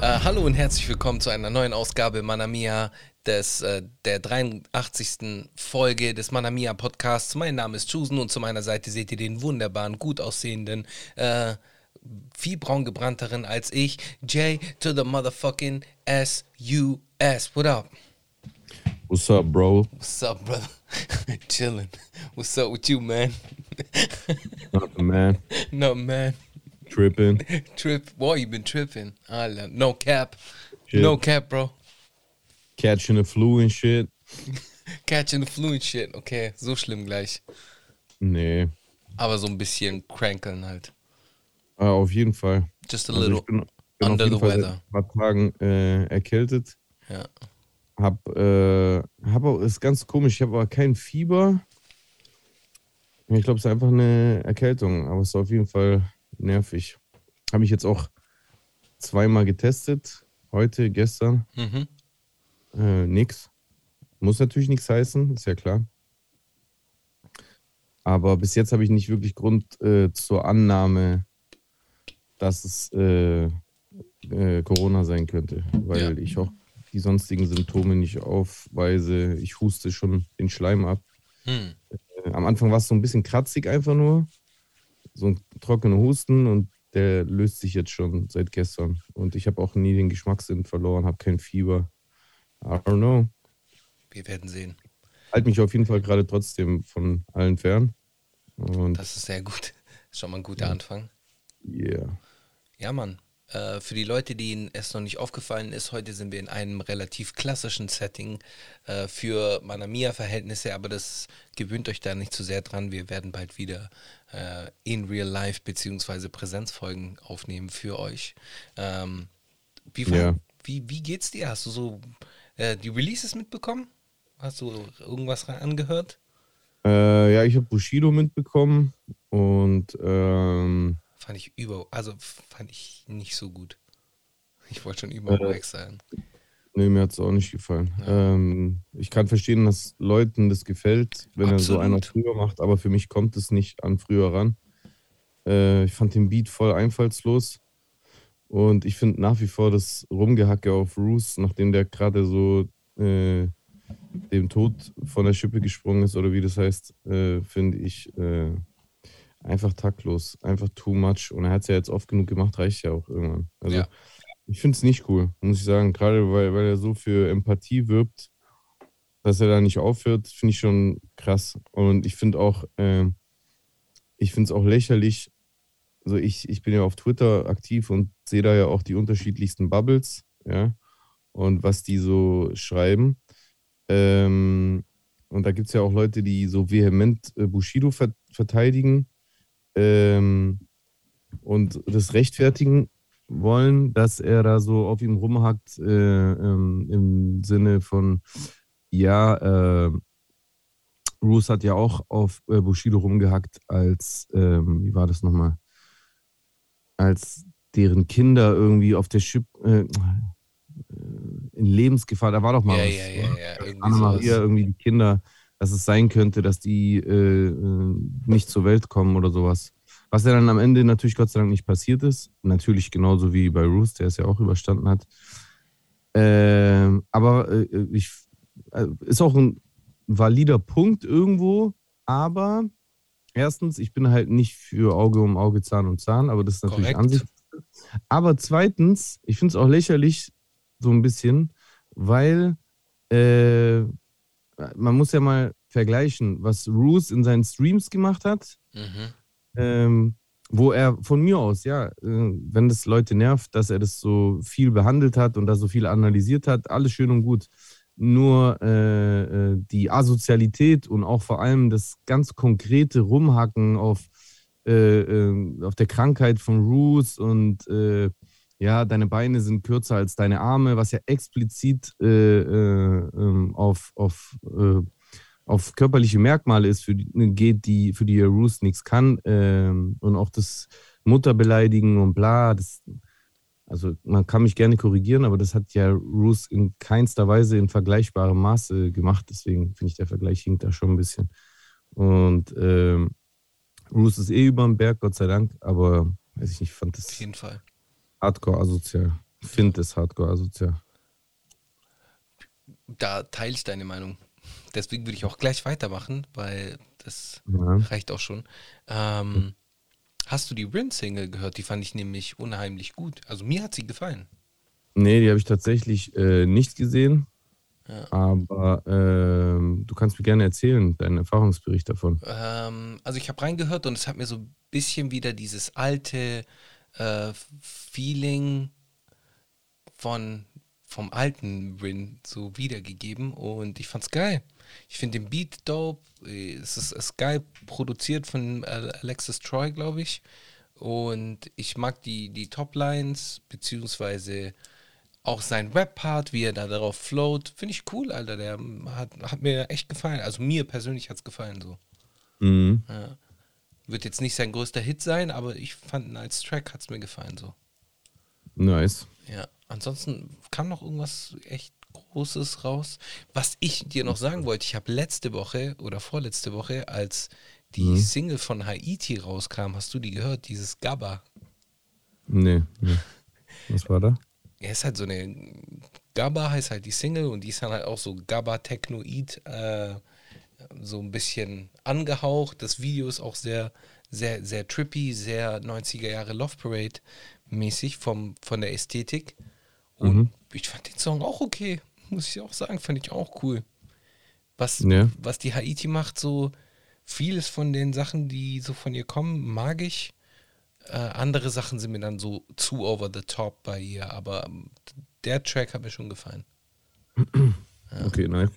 Äh, hallo und herzlich willkommen zu einer neuen Ausgabe Manamia des, äh, der 83. Folge des Manamia Podcasts. Mein Name ist Chusen und zu meiner Seite seht ihr den wunderbaren, gut aussehenden, äh, viel braun gebrannteren als ich, J to the motherfucking S-U-S. What up? What's up, bro? What's up, brother? Chilling. What's up with you, man? Nothing, man. No, man. Tripping. Trip. Boy, you been tripping. I love. No cap. Shit. No cap, bro. Catching the flu and shit. Catching the flu and shit. Okay, so schlimm gleich. Nee. Aber so ein bisschen crankeln halt. Ah, auf jeden Fall. Just a also little bin, bin under the weather. Ein paar Tagen äh, erkältet. Ja. Hab, äh, hab auch, ist ganz komisch, ich habe aber kein Fieber. Ich glaube, es ist einfach eine Erkältung, aber es ist auf jeden Fall nervig. Habe ich jetzt auch zweimal getestet. Heute, gestern. Mhm. Äh, nix. Muss natürlich nichts heißen, ist ja klar. Aber bis jetzt habe ich nicht wirklich Grund äh, zur Annahme, dass es äh, äh Corona sein könnte, weil ja. ich auch die sonstigen Symptome nicht aufweise. Ich huste schon den Schleim ab. Hm. Äh, am Anfang war es so ein bisschen kratzig einfach nur. So ein trockener Husten und der löst sich jetzt schon seit gestern. Und ich habe auch nie den Geschmackssinn verloren, habe kein Fieber. I don't know. Wir werden sehen. Halt mich auf jeden Fall gerade trotzdem von allen fern. Und das ist sehr gut. Schon mal ein guter. Anfang. Yeah. Ja, Mann. Äh, für die Leute, denen es noch nicht aufgefallen ist, heute sind wir in einem relativ klassischen Setting äh, für Manamia-Verhältnisse, aber das gewöhnt euch da nicht zu sehr dran. Wir werden bald wieder äh, in Real Life beziehungsweise Präsenzfolgen aufnehmen für euch. Ähm, wie, ja. wie, wie geht's dir? Hast du so äh, die Releases mitbekommen? Hast du irgendwas angehört? Äh, ja, ich habe Bushido mitbekommen und ähm Fand ich über, also fand ich nicht so gut. Ich wollte schon über äh, sein. Nee, mir hat es auch nicht gefallen. Ja. Ähm, ich kann verstehen, dass Leuten das gefällt, wenn er so einer früher macht, aber für mich kommt es nicht an früher ran. Äh, ich fand den Beat voll einfallslos. Und ich finde nach wie vor das Rumgehacke auf Roos, nachdem der gerade so äh, dem Tod von der Schippe gesprungen ist, oder wie das heißt, äh, finde ich äh, einfach taktlos, einfach too much. Und er hat es ja jetzt oft genug gemacht, reicht ja auch irgendwann. Also ja. ich finde es nicht cool, muss ich sagen. Gerade weil, weil er so für Empathie wirbt, dass er da nicht aufhört, finde ich schon krass. Und ich finde auch, äh, ich finde es auch lächerlich. Also ich, ich bin ja auf Twitter aktiv und sehe da ja auch die unterschiedlichsten Bubbles, ja, und was die so schreiben. Ähm, und da gibt es ja auch Leute, die so vehement äh, Bushido ver verteidigen ähm, und das rechtfertigen wollen, dass er da so auf ihm rumhackt äh, ähm, im Sinne von, ja, äh, Roos hat ja auch auf äh, Bushido rumgehackt, als, ähm, wie war das nochmal, als deren Kinder irgendwie auf der Schiff, äh, in Lebensgefahr, da war doch mal ja, was. Ja, ja, ja. Anna-Maria, irgendwie die Kinder dass es sein könnte, dass die äh, äh, nicht zur Welt kommen oder sowas. Was ja dann am Ende natürlich Gott sei Dank nicht passiert ist. Natürlich genauso wie bei Ruth, der es ja auch überstanden hat. Äh, aber ich, äh, ist auch ein valider Punkt irgendwo. Aber erstens, ich bin halt nicht für Auge um Auge, Zahn um Zahn, aber das ist natürlich Korrekt. Ansicht. Aber zweitens, ich finde es auch lächerlich, so ein bisschen, weil äh, man muss ja mal vergleichen, was Roos in seinen Streams gemacht hat, mhm. ähm, wo er von mir aus, ja, äh, wenn das Leute nervt, dass er das so viel behandelt hat und da so viel analysiert hat, alles schön und gut. Nur äh, äh die Asozialität und auch vor allem das ganz konkrete Rumhacken auf, äh, äh auf der Krankheit von Roos und äh, ja, deine Beine sind kürzer als deine Arme, was ja explizit äh, äh, ähm, auf, auf, äh, auf körperliche Merkmale ist, für die, geht, die, für die Roos nichts kann. Ähm, und auch das Mutterbeleidigen und bla, das, also man kann mich gerne korrigieren, aber das hat ja Roos in keinster Weise in vergleichbarem Maße gemacht. Deswegen finde ich, der Vergleich hinkt da schon ein bisschen. Und ähm, Bruce ist eh über dem Berg, Gott sei Dank, aber weiß ich nicht, fand das. Auf jeden Fall. Hardcore asozial. Finde es hardcore asozial. Da teile ich deine Meinung. Deswegen würde ich auch gleich weitermachen, weil das Ja. reicht auch schon. Ähm, hast du die Rin-Single gehört? Die fand ich nämlich unheimlich gut. Also mir hat sie gefallen. Nee, die habe ich tatsächlich äh, nicht gesehen. Ja. Aber ähm, du kannst mir gerne erzählen, deinen Erfahrungsbericht davon. Ähm, also ich habe reingehört und es hat mir so ein bisschen wieder dieses alte äh, Feeling von vom alten Rin so wiedergegeben und ich fand's geil. Ich finde den Beat dope. Es ist, ist geil produziert von äh, Alexis Troy, glaube ich. Und ich mag die, die Toplines, beziehungsweise auch sein Rap-Part, wie er da darauf float. Finde ich cool, Alter. Der hat, hat mir echt gefallen. Also mir persönlich hat's gefallen so. Mhm. Ja. Wird jetzt nicht sein größter Hit sein, aber ich fand ihn als Track hat es mir gefallen so. Nice. Ja. Ansonsten kam noch irgendwas echt Großes raus. Was ich dir noch sagen wollte, ich habe letzte Woche oder vorletzte Woche, als die Mhm. Single von Haiti rauskam, hast du die gehört? Dieses Gabba. Nee, nee. Was war da? Ja, ist halt so eine Gabba heißt halt die Single und die ist dann halt auch so Gabba Technoid, äh, so ein bisschen angehaucht. Das Video ist auch sehr, sehr, sehr trippy, sehr 90er Jahre Love Parade mäßig vom, von der Ästhetik. Und Mhm. ich fand den Song auch okay, muss ich auch sagen, fand ich auch cool. Was, Ja. was die Haiti macht, so vieles von den Sachen, die so von ihr kommen, mag ich. Äh, andere Sachen sind mir dann so zu over the top bei ihr, aber der Track hat mir schon gefallen. Okay, nice.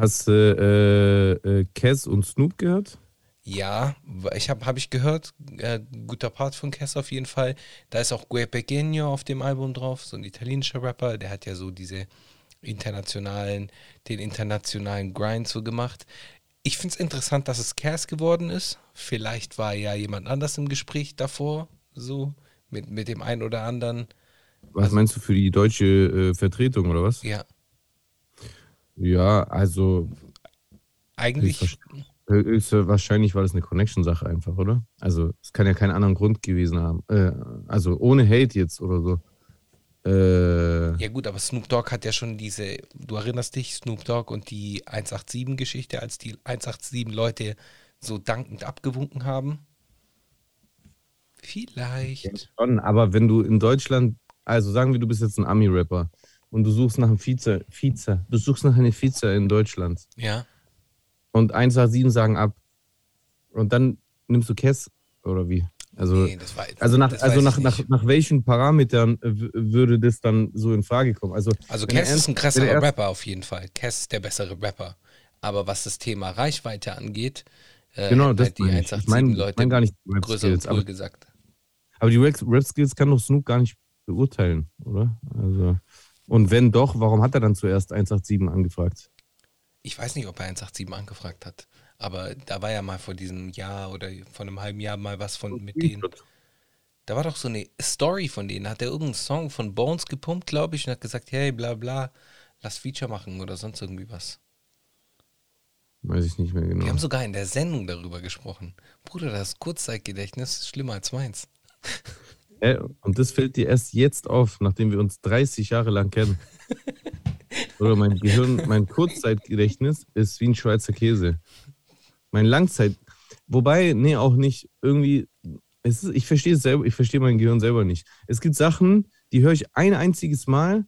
Hast du äh, äh, Cass und Snoop gehört? Ja, ich habe hab ich gehört, äh, guter Part von Cass auf jeden Fall. Da ist auch Gue Pequeño auf dem Album drauf, so ein italienischer Rapper, der hat ja so diese internationalen, den internationalen Grind so gemacht. Ich finde es interessant, dass es Cass geworden ist. Vielleicht war ja jemand anders im Gespräch davor, so mit, mit dem einen oder anderen. Was Also- meinst du für die deutsche äh, Vertretung oder was? Ja, Ja, also eigentlich. Höchst wahrscheinlich war das eine Connection-Sache einfach, oder? Also es kann ja keinen anderen Grund gewesen haben. Äh, also ohne Hate jetzt oder so. Äh, Ja gut, aber Snoop Dogg hat ja schon diese, du erinnerst dich, Snoop Dogg und die 187-Geschichte, als die 187-Leute so dankend abgewunken haben. Vielleicht. schon, aber wenn du in Deutschland, also sagen wir, du bist jetzt ein Ami-Rapper und du suchst nach einem Vize, Vize, du suchst nach einer Vize in Deutschland Ja. und 187 sagen ab und dann nimmst du Kess oder wie? Also, Nee, das war, also nach, also nach, nach, nach welchen Parametern äh, würde das dann so in Frage kommen? Also, Also Cass ist ein krasserer er- Rapper auf jeden Fall. Cass ist der bessere Rapper. Aber was das Thema Reichweite angeht, äh, Genau, hätten das halt die meine ich. Ich 187 meine Leute mein gar nicht Rap-Skills, Pool aber, gesagt. aber die Rap- Rap-Skills kann doch Snoop gar nicht beurteilen, oder? Also, und wenn doch, warum hat er dann zuerst 187 angefragt? Ich weiß nicht, ob er 187 angefragt hat. Aber da war ja mal vor diesem Jahr oder vor einem halben Jahr mal was von mit denen. Da war doch so eine Story von denen. Hat er irgendeinen Song von Bones gepumpt, glaube ich, und hat gesagt, hey, bla bla, lass Feature machen oder sonst irgendwie was. Weiß ich nicht mehr genau. Wir haben sogar in der Sendung darüber gesprochen. Bruder, das Kurzzeitgedächtnis ist schlimmer als meins. Äh, und das fällt dir erst jetzt auf, nachdem wir uns 30 Jahre lang kennen. Oder mein Gehirn, mein Kurzzeitgedächtnis ist wie ein Schweizer Käse. Mein Langzeit, wobei, nee, auch nicht. Irgendwie, es ist, ich verstehe es selber, ich verstehe mein Gehirn selber nicht. Es gibt Sachen, die höre ich ein einziges Mal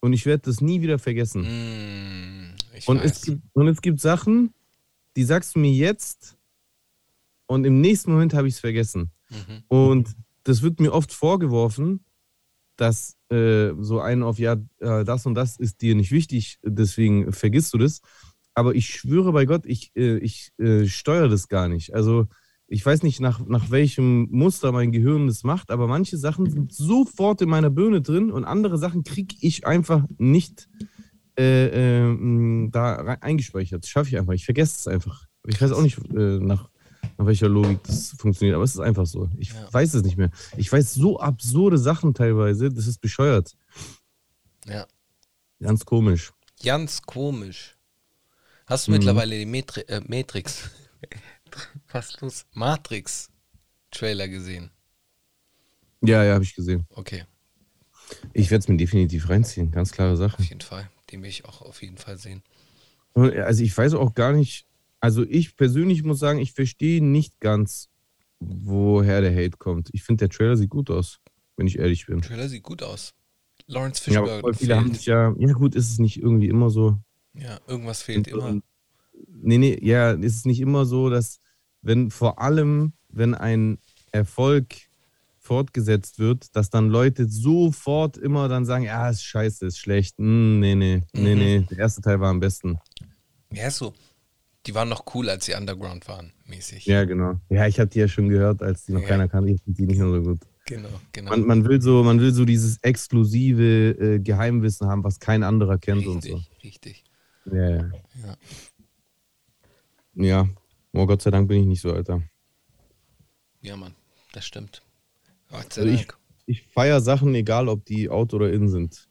und ich werde das nie wieder vergessen. Mm, Und es, gibt, und es gibt Sachen, die sagst du mir jetzt und im nächsten Moment habe ich es vergessen. Mhm. Und das wird mir oft vorgeworfen, dass äh, so ein auf ja, äh, das und das ist dir nicht wichtig, deswegen vergisst du das. Aber ich schwöre bei Gott, ich, äh, ich äh, steuere das gar nicht. Also ich weiß nicht, nach, nach welchem Muster mein Gehirn das macht, aber manche Sachen sind sofort in meiner Birne drin und andere Sachen kriege ich einfach nicht äh, äh, mh, da eingespeichert. Das schaffe ich einfach. Ich vergesse es einfach. Ich weiß auch nicht, nach, nach welcher Logik das funktioniert, aber es ist einfach so. Ich Ja. weiß es nicht mehr. Ich weiß so absurde Sachen teilweise, das ist bescheuert. Ja. Ganz komisch. Ganz komisch. Hast du Mhm. mittlerweile die Metri äh, Matrix? fast los. Matrix Trailer gesehen. Ja, ja, habe ich gesehen. Okay. Ich werde es mir definitiv reinziehen, ganz klare Sache. Auf jeden Fall. Den will ich auch auf jeden Fall sehen. Also ich weiß auch gar nicht, also ich persönlich muss sagen, ich verstehe nicht ganz, woher der Hate kommt. Ich finde, der Trailer sieht gut aus, wenn ich ehrlich bin. Der Trailer sieht gut aus. Lawrence Fishburne. Ja, aber viele haben sich ja, ja gut, ist es nicht irgendwie immer so. Ja, irgendwas fehlt immer. Nee, nee, ja, ist es nicht immer so, dass wenn vor allem, wenn ein Erfolg fortgesetzt wird, dass dann Leute sofort immer dann sagen, ja, ist scheiße, ist schlecht. Mm, nee, nee, nee, mhm. nee, der erste Teil war am besten. Ja, ist so. Die waren noch cool, als sie Underground waren, mäßig. Ja, genau. Ja, ich hatte die ja schon gehört, als die noch ja. keiner kannte. Ich finde die nicht mehr so gut. Genau, genau. Man, man, will so, man will so dieses exklusive äh, Geheimwissen haben, was kein anderer kennt richtig, und so. Richtig. Ja, ja. Ja. ja. Oh, Gott sei Dank bin ich nicht so, Alter. Ja, Mann, das stimmt. Gott sei also Dank. Ich, ich feiere Sachen, egal ob die out oder in sind.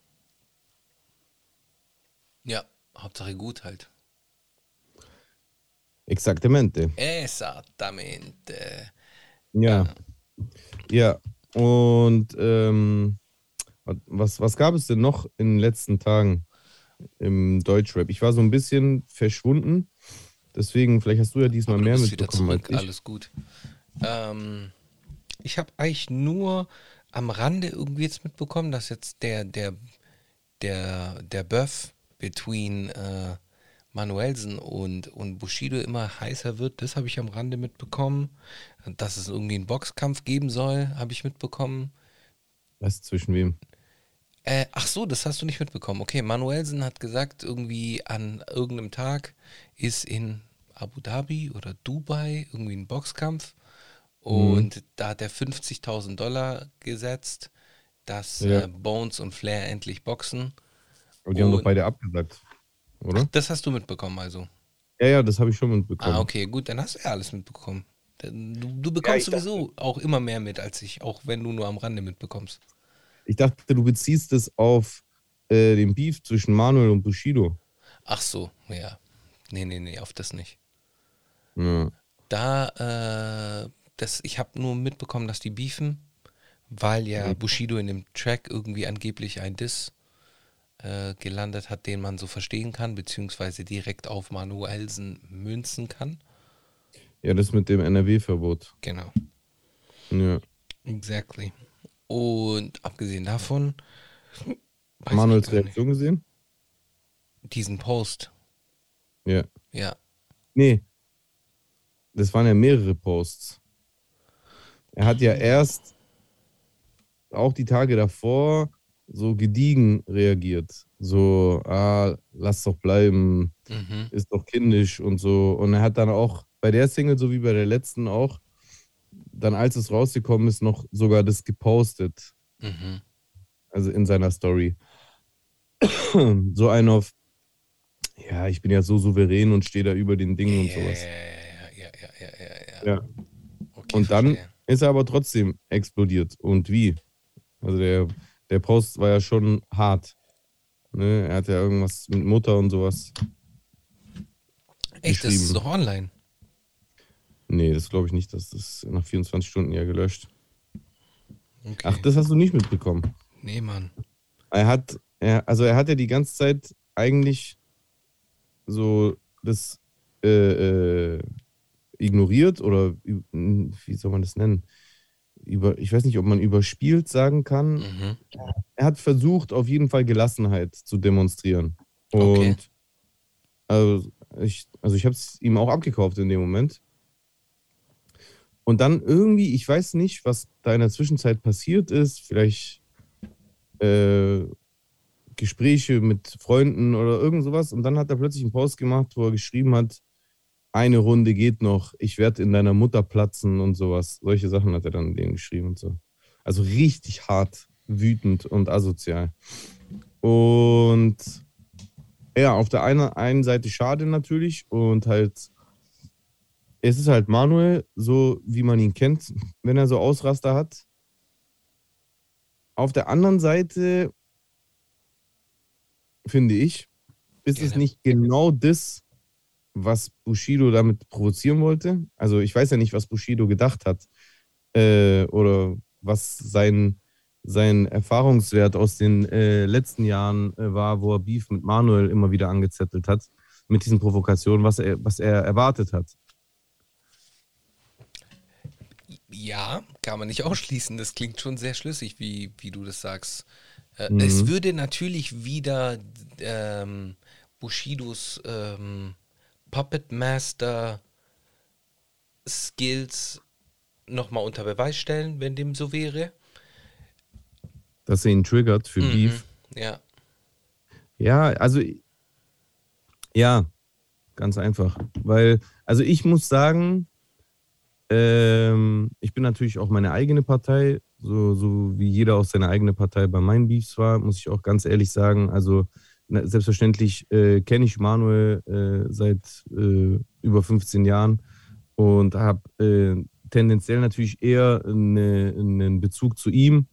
Ja, Hauptsache gut halt. Exactamente. Exactamente. Ja. Ja. Und ähm, was, was gab es denn noch in den letzten Tagen im Deutschrap? Ich war so ein bisschen verschwunden. Deswegen, vielleicht hast du ja diesmal du mehr mitbekommen. Wieder zurück. Alles gut. Ähm, ich habe eigentlich nur am Rande irgendwie jetzt mitbekommen, dass jetzt der, der, der, der Buff between äh, Manuelsen und, und Bushido immer heißer wird. Das habe ich am Rande mitbekommen. Dass es irgendwie einen Boxkampf geben soll, habe ich mitbekommen. Was zwischen wem? Äh, ach so, das hast du nicht mitbekommen. Okay, Manuelsen hat gesagt, irgendwie an irgendeinem Tag ist in Abu Dhabi oder Dubai irgendwie ein Boxkampf. Und mhm. da hat er 50.000 Dollar gesetzt, dass ja. äh, Bones und Flair endlich boxen. Aber die und haben doch beide abgesagt oder? Ach, das hast du mitbekommen also. Ja, ja, das habe ich schon mitbekommen. Ah, okay, gut, dann hast du ja alles mitbekommen. Du, du bekommst ja, sowieso dachte, auch immer mehr mit als ich, auch wenn du nur am Rande mitbekommst. Ich dachte, du beziehst es auf äh, den Beef zwischen Manuel und Bushido. Ach so, ja. Nee, nee, nee, auf das nicht. Ja. Da, äh, das, ich habe nur mitbekommen, dass die beefen, weil ja mhm. Bushido in dem Track irgendwie angeblich ein Diss äh, gelandet hat, den man so verstehen kann, beziehungsweise direkt auf Manuelsen münzen kann. Ja, das mit dem NRW-Verbot. Genau. Ja. Exactly. Und abgesehen davon. Manuels Reaktion gesehen? Diesen Post. Ja. Ja. Nee. Das waren ja mehrere Posts. Er hat ja erst auch die Tage davor so gediegen reagiert. So, ah, lass doch bleiben, mhm. ist doch kindisch und so. Und er hat dann auch bei der Single, so wie bei der letzten auch, dann als es rausgekommen ist, noch sogar das gepostet. Mhm. Also in seiner Story. so ein auf, ja, ich bin ja so souverän und stehe da über den Dingen und sowas. Ja, ja, ja, ja, ja. ja. Okay, und dann verstehe. ist er aber trotzdem explodiert. Und wie? Also der der Post war ja schon hart. Ne? Er hat ja irgendwas mit Mutter und sowas. Echt, das ist doch online. Nee, das glaube ich nicht. Das ist nach 24 Stunden ja gelöscht. Okay. Ach, das hast du nicht mitbekommen. Nee, Mann. Er hat, er, also er hat ja die ganze Zeit eigentlich so das äh, äh, ignoriert oder wie soll man das nennen? Über, ich weiß nicht, ob man überspielt sagen kann. Mhm. Er hat versucht, auf jeden Fall Gelassenheit zu demonstrieren. Und okay. also ich, also ich habe es ihm auch abgekauft in dem Moment. Und dann irgendwie, ich weiß nicht, was da in der Zwischenzeit passiert ist, vielleicht äh, Gespräche mit Freunden oder irgend sowas. Und dann hat er plötzlich einen Post gemacht, wo er geschrieben hat, eine Runde geht noch, ich werde in deiner Mutter platzen und sowas. Solche Sachen hat er dann denen geschrieben und so. Also richtig hart, wütend und asozial. Und ja, auf der einen, einen Seite schade natürlich und halt, es ist halt Manuel, so wie man ihn kennt, wenn er so Ausraster hat. Auf der anderen Seite finde ich, ist Gerne. es nicht genau das, was Bushido damit provozieren wollte. Also ich weiß ja nicht, was Bushido gedacht hat äh, oder was sein, sein Erfahrungswert aus den äh, letzten Jahren äh, war, wo er Beef mit Manuel immer wieder angezettelt hat, mit diesen Provokationen, was er, was er erwartet hat. Ja, kann man nicht ausschließen. Das klingt schon sehr schlüssig, wie, wie du das sagst. Äh, mhm. Es würde natürlich wieder ähm, Bushidos ähm, Puppet Master Skills nochmal unter Beweis stellen, wenn dem so wäre. Dass er ihn triggert für mhm. Beef. Ja. Ja, also ja, ganz einfach. Weil, also ich muss sagen, ähm, ich bin natürlich auch meine eigene Partei, so, so wie jeder auch seine eigene Partei bei meinen Beefs war, muss ich auch ganz ehrlich sagen. Also na, selbstverständlich äh, kenne ich Manuel äh, seit äh, über 15 Jahren und habe äh, tendenziell natürlich eher eine, einen Bezug zu ihm,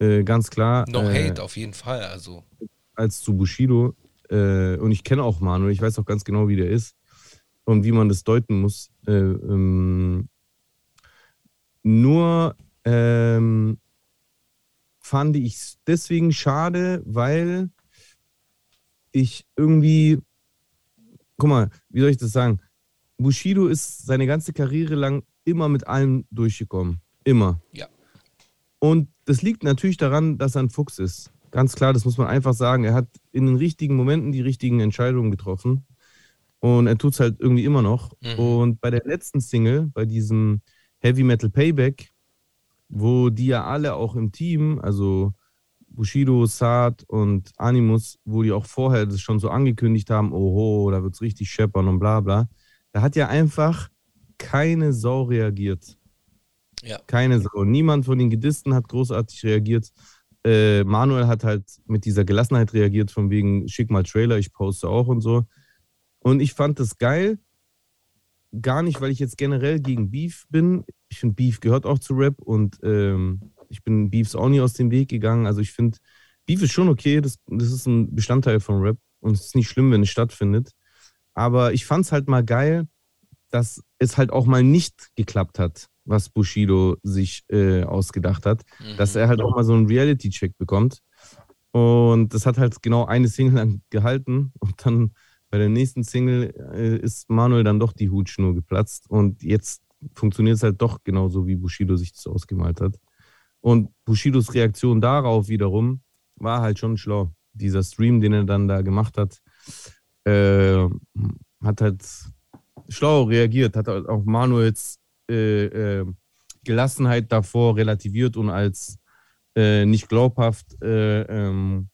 äh, ganz klar. No äh, Hate auf jeden Fall, also. Als zu Bushido. und ich kenne auch Manuel, ich weiß auch ganz genau, wie der ist und wie man das deuten muss. Ähm, nur ähm, fand ich es deswegen schade, weil ich irgendwie, guck mal, wie soll ich das sagen? Bushido ist seine ganze Karriere lang immer mit allem durchgekommen. Immer. Ja. Und das liegt natürlich daran, dass er ein Fuchs ist. Ganz klar, das muss man einfach sagen. Er hat in den richtigen Momenten die richtigen Entscheidungen getroffen. Und er tut es halt irgendwie immer noch. Mhm. Und bei der letzten Single, bei diesem Heavy Metal Payback, wo die ja alle auch im Team, also Bushido, Saad und Animus, wo die auch vorher das schon so angekündigt haben, oho, da wird es richtig scheppern und bla bla. Da hat ja einfach keine Sau reagiert. Ja. Keine Sau. Niemand von den Gedisten hat großartig reagiert. Äh, Manuel hat halt mit dieser Gelassenheit reagiert, von wegen, schick mal Trailer, ich poste auch und so. Und ich fand das geil. Gar nicht, weil ich jetzt generell gegen Beef bin. Ich finde, Beef gehört auch zu Rap und ähm, ich bin Beefs auch nie aus dem Weg gegangen. Also ich finde, Beef ist schon okay, das, das ist ein Bestandteil von Rap und es ist nicht schlimm, wenn es stattfindet. Aber ich fand es halt mal geil, dass es halt auch mal nicht geklappt hat, was Bushido sich äh, ausgedacht hat. Mhm. Dass er halt auch mal so einen Reality-Check bekommt. Und das hat halt genau eine Single gehalten. Und dann bei der nächsten Single äh, ist Manuel dann doch die Hutschnur geplatzt. Und jetzt funktioniert es halt doch genauso, wie Bushido sich das ausgemalt hat. Und Bushidos Reaktion darauf wiederum war halt schon schlau. Dieser Stream, den er dann da gemacht hat, äh, hat halt schlau reagiert, hat halt auch Manuels äh, äh, Gelassenheit davor relativiert und als äh, nicht glaubhaft äh, ähm,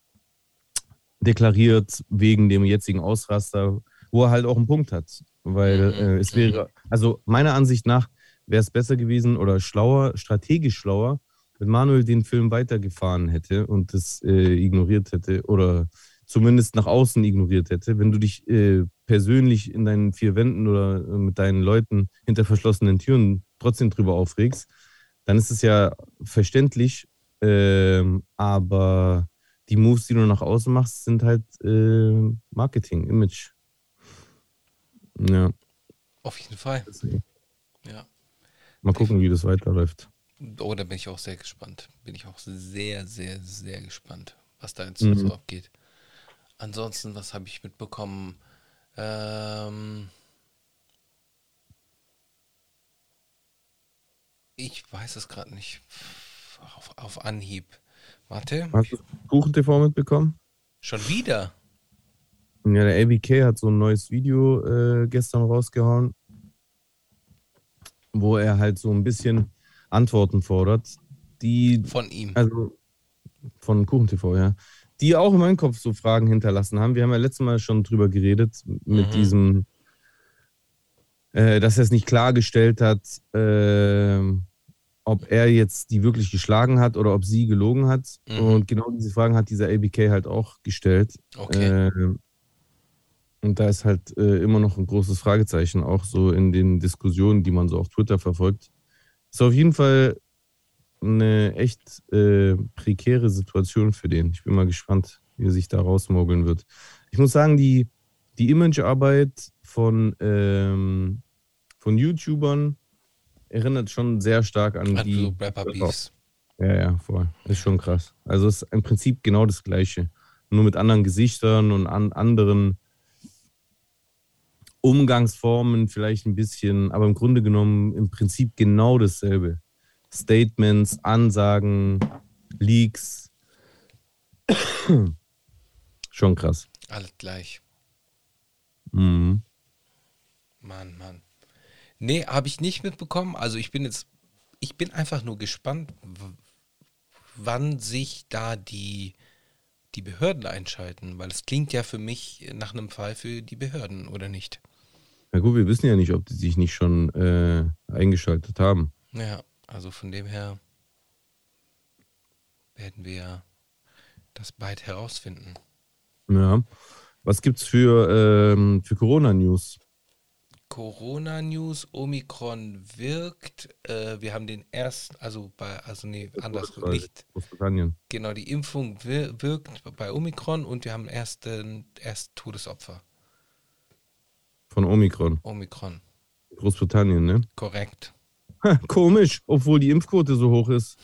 deklariert wegen dem jetzigen Ausraster, wo er halt auch einen Punkt hat. Weil mhm. äh, es wäre, also meiner Ansicht nach wäre es besser gewesen oder schlauer, strategisch schlauer, wenn Manuel den Film weitergefahren hätte und das äh, ignoriert hätte oder zumindest nach außen ignoriert hätte, wenn du dich äh, persönlich in deinen vier Wänden oder äh, mit deinen Leuten hinter verschlossenen Türen trotzdem drüber aufregst, dann ist es ja verständlich, ähm, aber die Moves, die du nach außen machst, sind halt äh, Marketing, Image. Ja. Auf jeden Fall. Ja. Mal gucken, wie das weiterläuft. Oh, da bin ich auch sehr gespannt. Bin ich auch sehr, sehr, sehr gespannt, was da jetzt mhm. so abgeht. Ansonsten, was habe ich mitbekommen? Ähm ich weiß es gerade nicht. Auf, auf, Anhieb. Warte. Hast du Kuchen-TV mitbekommen? Schon wieder? Ja, der ABK hat so ein neues Video äh, gestern rausgehauen, wo er halt so ein bisschen Antworten fordert, die. Von ihm. Also von KuchenTV, ja. Die auch in meinem Kopf so Fragen hinterlassen haben. Wir haben ja letztes Mal schon drüber geredet, mit mhm. diesem, äh, dass er es nicht klargestellt hat, äh, ob er jetzt die wirklich geschlagen hat oder ob sie gelogen hat. Mhm. Und genau diese Fragen hat dieser ABK halt auch gestellt. Okay. Äh, und da ist halt äh, immer noch ein großes Fragezeichen, auch so in den Diskussionen, die man so auf Twitter verfolgt. Ist auf jeden Fall eine echt äh, prekäre Situation für den. Ich bin mal gespannt, wie er sich da rausmogeln wird. Ich muss sagen, die, die Imagearbeit von, ähm, von YouTubern erinnert schon sehr stark an Hat die. Rapper Beefs. Ja, ja, voll. Ist schon krass. Also es ist im Prinzip genau das Gleiche. Nur mit anderen Gesichtern und an anderen Umgangsformen vielleicht ein bisschen, aber im Grunde genommen im Prinzip genau dasselbe. Statements, Ansagen, Leaks. Schon krass. Alles gleich. Mhm. Mann, Mann. Nee, habe ich nicht mitbekommen. Also ich bin jetzt, ich bin einfach nur gespannt, wann sich da die, die Behörden einschalten, weil es klingt ja für mich nach einem Fall für die Behörden, oder nicht? Na gut, wir wissen ja nicht, ob die sich nicht schon äh, eingeschaltet haben. Ja, also von dem her werden wir das bald herausfinden. Ja. Was gibt's für, ähm, für Corona-News? Corona-News, Omikron wirkt. Äh, wir haben den ersten, also bei, also nee, andersrum, nicht. Großbritannien. Genau, die Impfung wir, wirkt bei Omikron und wir haben erst, äh, erst Todesopfer. Von Omikron. Omikron. Großbritannien, ne? Korrekt. Ha, komisch, obwohl die Impfquote so hoch ist.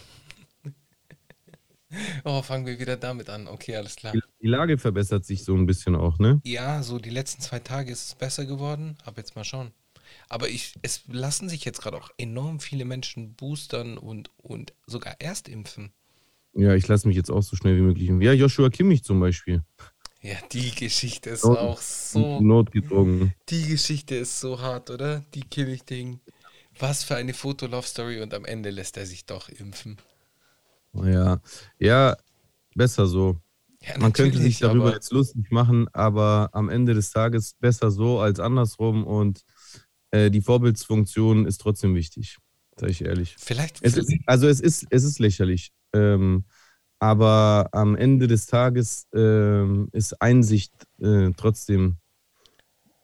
Oh, fangen wir wieder damit an. Okay, alles klar. Die, Lage verbessert sich so ein bisschen auch, ne? Ja, so die letzten zwei Tage ist es besser geworden, aber jetzt mal schauen. Aber ich, es lassen sich jetzt gerade auch enorm viele Menschen boostern und, und sogar erst impfen. Ja, ich lasse mich jetzt auch so schnell wie möglich impfen. Ja, Joshua Kimmich zum Beispiel. Ja, die Geschichte ist Not- auch so. Notgedrungen. Die Geschichte ist so hart, oder? Die Kimmich-Ding. Was für eine Fotolove-Story und am Ende lässt er sich doch impfen. Ja, ja, besser so. Ja, Man könnte sich darüber jetzt lustig machen, aber am Ende des Tages besser so als andersrum und äh, die Vorbildsfunktion ist trotzdem wichtig, sage ich ehrlich. Vielleicht. Es ist, also es ist, es ist lächerlich, ähm, aber am Ende des Tages ähm, ist Einsicht äh, trotzdem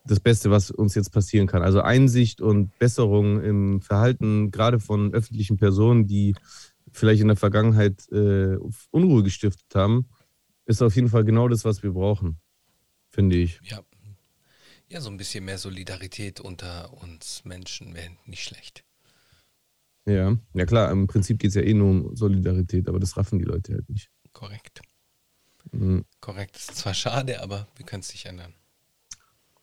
das Beste, was uns jetzt passieren kann. Also Einsicht und Besserung im Verhalten, gerade von öffentlichen Personen, die vielleicht in der Vergangenheit äh, Unruhe gestiftet haben, ist auf jeden Fall genau das, was wir brauchen, finde ich. ja. ja, so ein bisschen mehr Solidarität unter uns Menschen wäre nicht schlecht. Ja, ja klar, im Prinzip geht es ja eh nur um Solidarität, aber das raffen die Leute halt nicht. Korrekt. Mhm. Korrekt. Ist zwar schade, aber wir können es nicht ändern.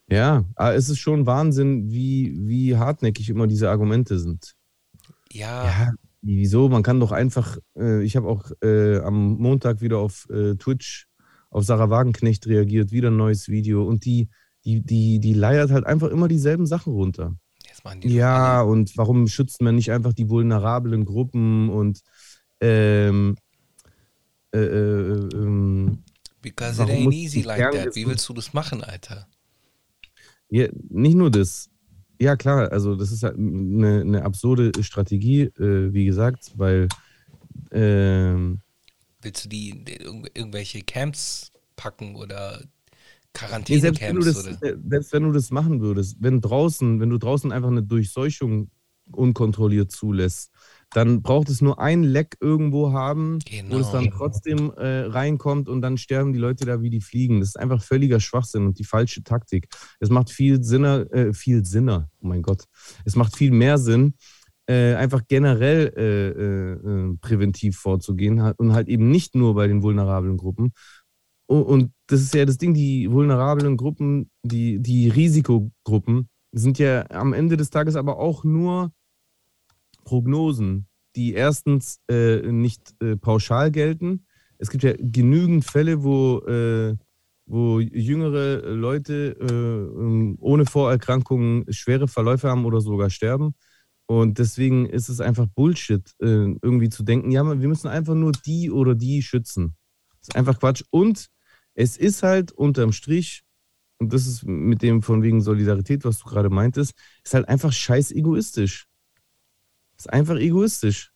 Ja, aber es ist schon Wahnsinn, wie, wie hartnäckig immer diese Argumente sind. Ja, Ja, wieso? Man kann doch einfach, äh, ich habe auch äh, am Montag wieder auf äh, Twitch auf Sarah Wagenknecht reagiert, wieder ein neues Video und die, die, die, die leiert halt einfach immer dieselben Sachen runter. Jetzt machen die Ja, alle. und warum schützt man nicht einfach die vulnerablen Gruppen und ähm, äh, äh, ähm, Because it ain't easy like that. Wie willst du das machen, Alter? Ja, nicht nur das. Ja, klar, also das ist halt eine, eine absurde Strategie, äh, wie gesagt, weil ähm, Willst du die in irg- irgendwelche Camps packen oder nee, selbst, wenn du das, oder? äh, selbst wenn du das machen würdest, wenn draußen, wenn du draußen einfach eine Durchseuchung unkontrolliert zulässt, dann braucht es nur ein Leck irgendwo haben, wo es dann Genau. trotzdem äh, reinkommt und dann sterben die Leute da wie die Fliegen. Das ist einfach völliger Schwachsinn und die falsche Taktik. Es macht viel Sinner, äh, viel Sinner, oh mein Gott. Es macht viel mehr Sinn, äh, einfach generell äh, äh, präventiv vorzugehen und halt eben nicht nur bei den vulnerablen Gruppen. Und das ist ja das Ding, die vulnerablen Gruppen, die, die Risikogruppen sind ja am Ende des Tages aber auch nur Prognosen, die erstens äh, nicht äh, pauschal gelten. Es gibt ja genügend Fälle, wo, äh, wo jüngere Leute äh, ähm, ohne Vorerkrankungen schwere Verläufe haben oder sogar sterben. Und deswegen ist es einfach Bullshit, äh, irgendwie zu denken, ja, wir müssen einfach nur die oder die schützen. Das ist einfach Quatsch. Und es ist halt unterm Strich, und das ist mit dem von wegen Solidarität, was du gerade meintest, ist halt einfach scheiß egoistisch. Ist einfach egoistisch.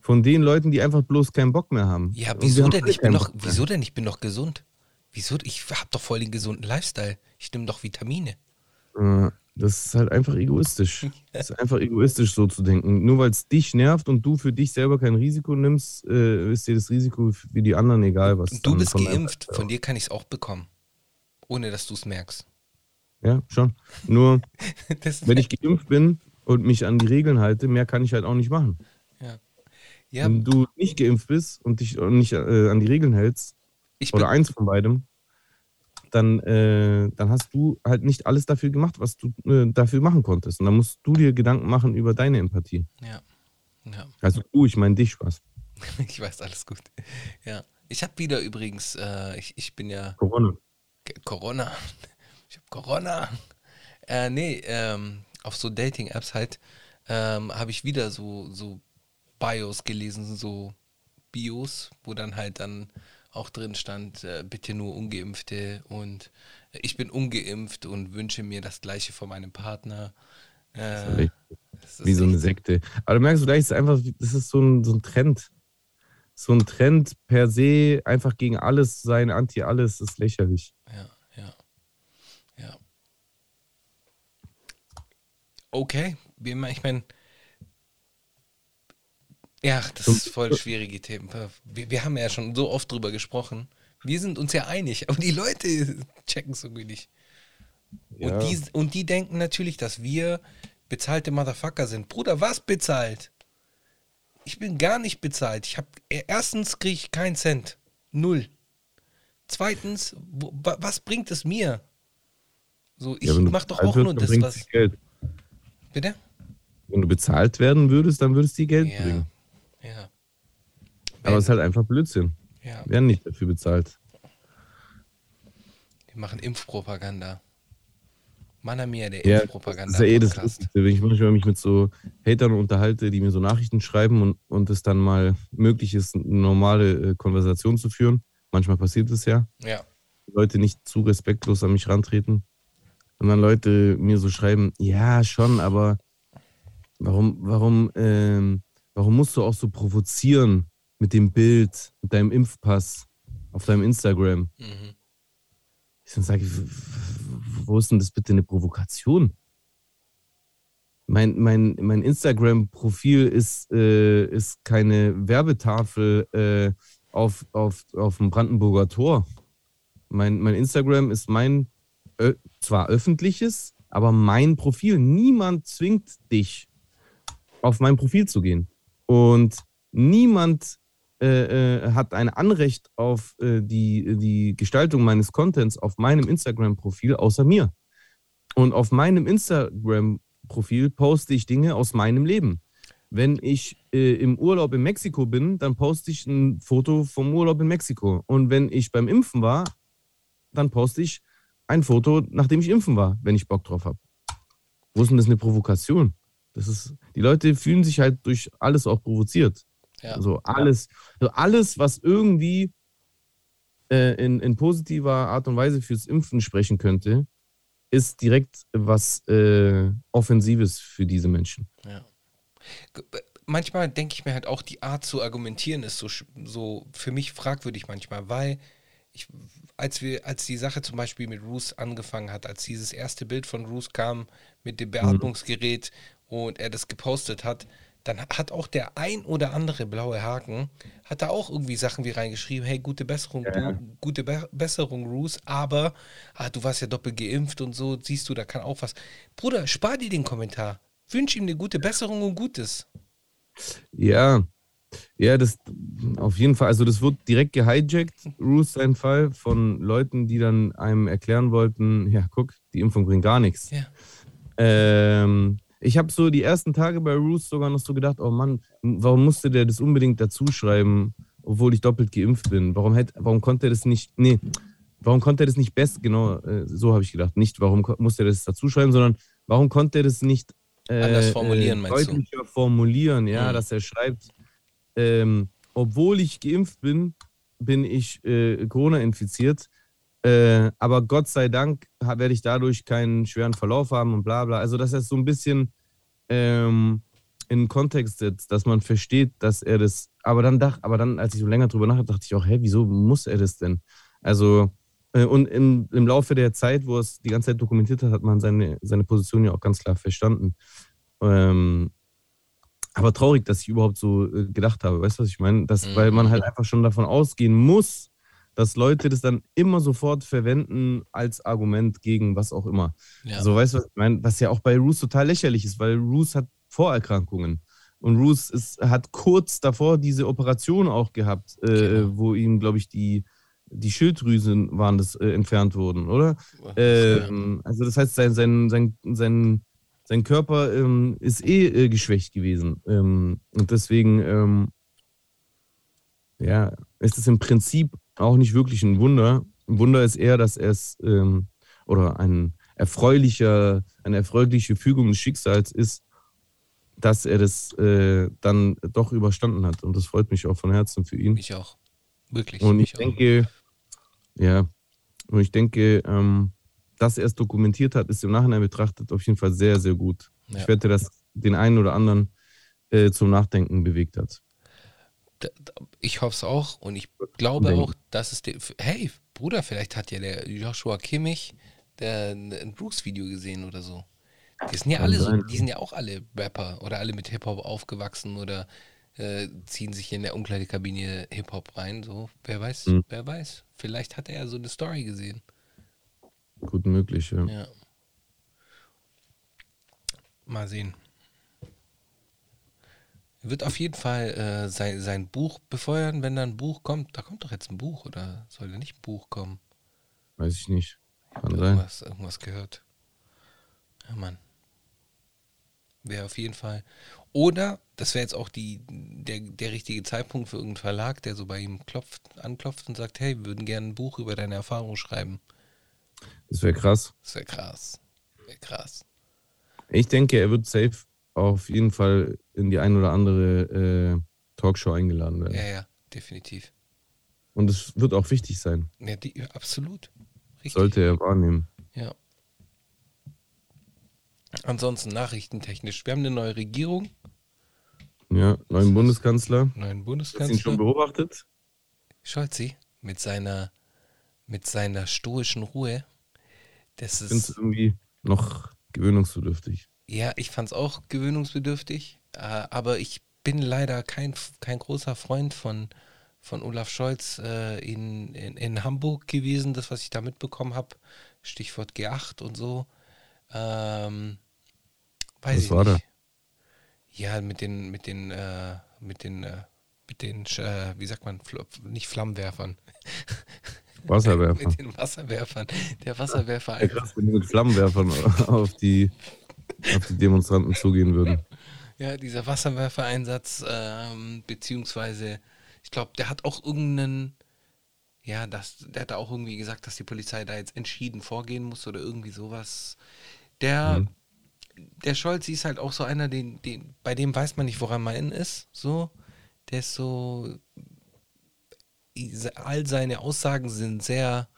Von den Leuten, die einfach bloß keinen Bock mehr haben. Ja, wieso denn? Ich bin doch, wieso denn? Ich bin doch gesund. Wieso? Ich hab doch voll den gesunden Lifestyle. Ich nehme doch Vitamine. Äh, Das ist halt einfach egoistisch. Das ist einfach egoistisch, so zu denken. Nur weil es dich nervt und du für dich selber kein Risiko nimmst, äh, ist dir das Risiko für die anderen egal, was Und du bist von geimpft. Von dir kann ich es auch bekommen. Ohne dass du es merkst. Ja, schon. Nur, wenn ich geimpft bin und mich an die Regeln halte, mehr kann ich halt auch nicht machen. Ja. ja. Wenn du nicht geimpft bist und dich nicht äh, an die Regeln hältst, oder eins von beidem, dann, äh, dann hast du halt nicht alles dafür gemacht, was du äh, dafür machen konntest. Und dann musst du dir Gedanken machen über deine Empathie. Ja. ja. Also du, ich meine dich, Spaß. ich weiß, alles gut. Ja. Ich habe wieder übrigens, äh, ich, ich bin ja. Corona. Corona. Ich habe Corona. Äh, nee, ähm, auf so Dating-Apps halt ähm, habe ich wieder so, so Bios gelesen, so Bios, wo dann halt dann auch drin stand, äh, bitte nur Ungeimpfte und äh, ich bin ungeimpft und wünsche mir das Gleiche von meinem Partner. Äh, Wie so eine Sekte. Aber du merkst du gleich, ist einfach, das ist so ein, so ein Trend. So ein Trend per se, einfach gegen alles sein, anti-alles, ist lächerlich. Ja. Okay, ich meine, ja, das ist voll schwierige Themen. Wir, wir, haben ja schon so oft drüber gesprochen. Wir sind uns ja einig, aber die Leute checken es irgendwie nicht. Ja. Und, die, und die denken natürlich, dass wir bezahlte Motherfucker sind. Bruder, was bezahlt? Ich bin gar nicht bezahlt. Ich habe erstens kriege ich keinen Cent. Null. Zweitens, wo, was bringt es mir? So, ich ja, mach doch auch nur das, was. Geld. Bitte? Wenn du bezahlt werden würdest, dann würdest du dir Geld ja. bringen. Ja. Aber es ist halt einfach Blödsinn. Ja. Werden nicht dafür bezahlt. Wir machen Impfpropaganda. Manamia, der ja, Impfpropaganda. Das ist ja eh das Lustigste, wenn ich manchmal mich mit so Hatern unterhalte, die mir so Nachrichten schreiben und, und es dann mal möglich ist, eine normale äh, Konversation zu führen. Manchmal passiert es ja. Ja. Leute nicht zu respektlos an mich rantreten. Und dann Leute mir so schreiben, ja, schon, aber warum, warum, ähm, warum musst du auch so provozieren mit dem Bild, mit deinem Impfpass auf deinem Instagram? Mhm. Ich dann sage, wo ist denn das bitte eine Provokation? Mein, mein, mein Instagram-Profil ist, äh, ist keine Werbetafel äh, auf, auf, auf dem Brandenburger Tor. Mein, mein Instagram ist mein zwar öffentliches, aber mein Profil. Niemand zwingt dich, auf mein Profil zu gehen. Und niemand äh, äh, hat ein Anrecht auf äh, die, die Gestaltung meines Contents auf meinem Instagram-Profil außer mir. Und auf meinem Instagram-Profil poste ich Dinge aus meinem Leben. Wenn ich äh, im Urlaub in Mexiko bin, dann poste ich ein Foto vom Urlaub in Mexiko. Und wenn ich beim Impfen war, dann poste ich ein Foto, nachdem ich impfen war, wenn ich Bock drauf habe. Wo ist denn das eine Provokation? Das ist, die Leute fühlen sich halt durch alles auch provoziert. Ja. Also alles, also alles, was irgendwie äh, in, in positiver Art und Weise fürs Impfen sprechen könnte, ist direkt was äh, Offensives für diese Menschen. Ja. Manchmal denke ich mir halt auch, die Art zu argumentieren ist so, so für mich fragwürdig manchmal, weil ich, als wir, als die Sache zum Beispiel mit Roos angefangen hat, als dieses erste Bild von Roos kam mit dem Beatmungsgerät mhm. Und er das gepostet hat, dann hat auch der ein oder andere blaue Haken, hat da auch irgendwie Sachen wie reingeschrieben, hey, gute Besserung, ja. du, gute Be Besserung, Roos, aber ah, du warst ja doppelt geimpft und so, siehst du, da kann auch was. Bruder, spar dir den Kommentar. Wünsch ihm eine gute Besserung und Gutes. Ja, ja, das auf jeden Fall. Also das wird direkt gehijackt, Ruth sein Fall, von Leuten, die dann einem erklären wollten, ja, guck, die Impfung bringt gar nichts. Ja. Ähm, ich habe so die ersten Tage bei Ruth sogar noch so gedacht, oh Mann, warum musste der das unbedingt dazu schreiben, obwohl ich doppelt geimpft bin? Warum, hätte, warum konnte er das nicht, nee, warum konnte er das nicht best, genau, äh, so habe ich gedacht. Nicht, warum musste er das dazu schreiben, sondern warum konnte er das nicht äh, anders formulieren, äh, deutlicher du? formulieren, ja, mhm. dass er schreibt, ähm, obwohl ich geimpft bin, bin ich äh, Corona infiziert. Äh, aber Gott sei Dank werde ich dadurch keinen schweren Verlauf haben und bla bla. Also, dass er es so ein bisschen ähm, in Kontext setzt, dass man versteht, dass er das. Aber dann dachte, aber dann, als ich so länger drüber nachdachte, dachte ich auch, hä, wieso muss er das denn? Also, äh, und im, im Laufe der Zeit, wo er es die ganze Zeit dokumentiert hat, hat man seine, seine Position ja auch ganz klar verstanden. Ähm, aber traurig, dass ich überhaupt so äh, gedacht habe. Weißt du, was ich meine? Das, mhm. Weil man halt einfach schon davon ausgehen muss, dass Leute das dann immer sofort verwenden als Argument gegen was auch immer. Ja. So, weißt du, was ich meine? Was ja auch bei Roos total lächerlich ist, weil Roos hat Vorerkrankungen. Und Roos ist, hat kurz davor diese Operation auch gehabt, äh, genau. wo ihm, glaube ich, die, die Schilddrüsen waren das äh, entfernt wurden, oder? Ähm, also das heißt, sein, sein, sein, sein, sein Körper ähm, ist eh äh, geschwächt gewesen. Ähm, und deswegen, ähm, ja, ist es im Prinzip auch nicht wirklich ein Wunder. Ein Wunder ist eher, dass er es ähm, oder ein erfreulicher, eine erfreuliche Fügung des Schicksals ist, dass er das äh, dann doch überstanden hat. Und das freut mich auch von Herzen für ihn. Ich auch. Wirklich. Und ich denke, auch. ja, und ich denke, ähm, dass er es dokumentiert hat, ist im Nachhinein betrachtet auf jeden Fall sehr, sehr gut. Ja. Ich wette, dass den einen oder anderen äh, zum Nachdenken bewegt hat. Ich hoffe es auch und ich glaube auch, dass es der, hey, Bruder, vielleicht hat ja der Joshua Kimmich der, ein Brooks-Video gesehen oder so. Die sind ja alle so, die sind ja auch alle Rapper oder alle mit Hip-Hop aufgewachsen oder äh, ziehen sich in der Umkleidekabine Hip-Hop rein. So, wer weiß, mhm. wer weiß. Vielleicht hat er ja so eine Story gesehen. Gut möglich, ja. ja. Mal sehen. Wird auf jeden Fall äh, sein, sein Buch befeuern, wenn da ein Buch kommt. Da kommt doch jetzt ein Buch, oder soll da nicht ein Buch kommen? Weiß ich nicht. Kann ich sein. Irgendwas, irgendwas gehört. Ja, Mann. Wäre auf jeden Fall. Oder, das wäre jetzt auch die, der, der richtige Zeitpunkt für irgendeinen Verlag, der so bei ihm klopft, anklopft und sagt, hey, wir würden gerne ein Buch über deine Erfahrung schreiben. Das wäre krass. Das wäre krass. Wäre krass. Ich denke, er wird safe auf jeden Fall in die ein oder andere äh, Talkshow eingeladen werden. Ja, ja, definitiv. Und es wird auch wichtig sein. Ja, die, absolut. Richtig. Sollte er wahrnehmen. Ja. Ansonsten nachrichtentechnisch. Wir haben eine neue Regierung. Ja, neuen Bundeskanzler. Neuen Bundeskanzler. Hast du ihn schon beobachtet? Scholzi mit seiner, mit seiner stoischen Ruhe. Das es irgendwie noch gewöhnungsbedürftig. Ja, ich fand es auch gewöhnungsbedürftig, äh, aber ich bin leider kein, kein großer Freund von, von Olaf Scholz äh, in, in, in Hamburg gewesen, das, was ich da mitbekommen habe. Stichwort G8 und so. Ähm, Weiß Was ich war nicht. da? Ja, mit den, mit den, äh, mit den, äh, mit den, äh, wie sagt man, nicht Flammenwerfern. Wasserwerfer. mit den Wasserwerfern. Der Wasserwerfer. Ja, krass, wenn die mit Flammenwerfern auf die, auf die Demonstranten zugehen würden. Ja, dieser Wasserwerfereinsatz, ähm, beziehungsweise, ich glaube, der hat auch irgendeinen, ja, das, der hat auch irgendwie gesagt, dass die Polizei da jetzt entschieden vorgehen muss oder irgendwie sowas. Der, mhm der Scholz ist halt auch so einer, den, den, bei dem weiß man nicht, woran man ist. So, der ist so. All seine Aussagen sind sehr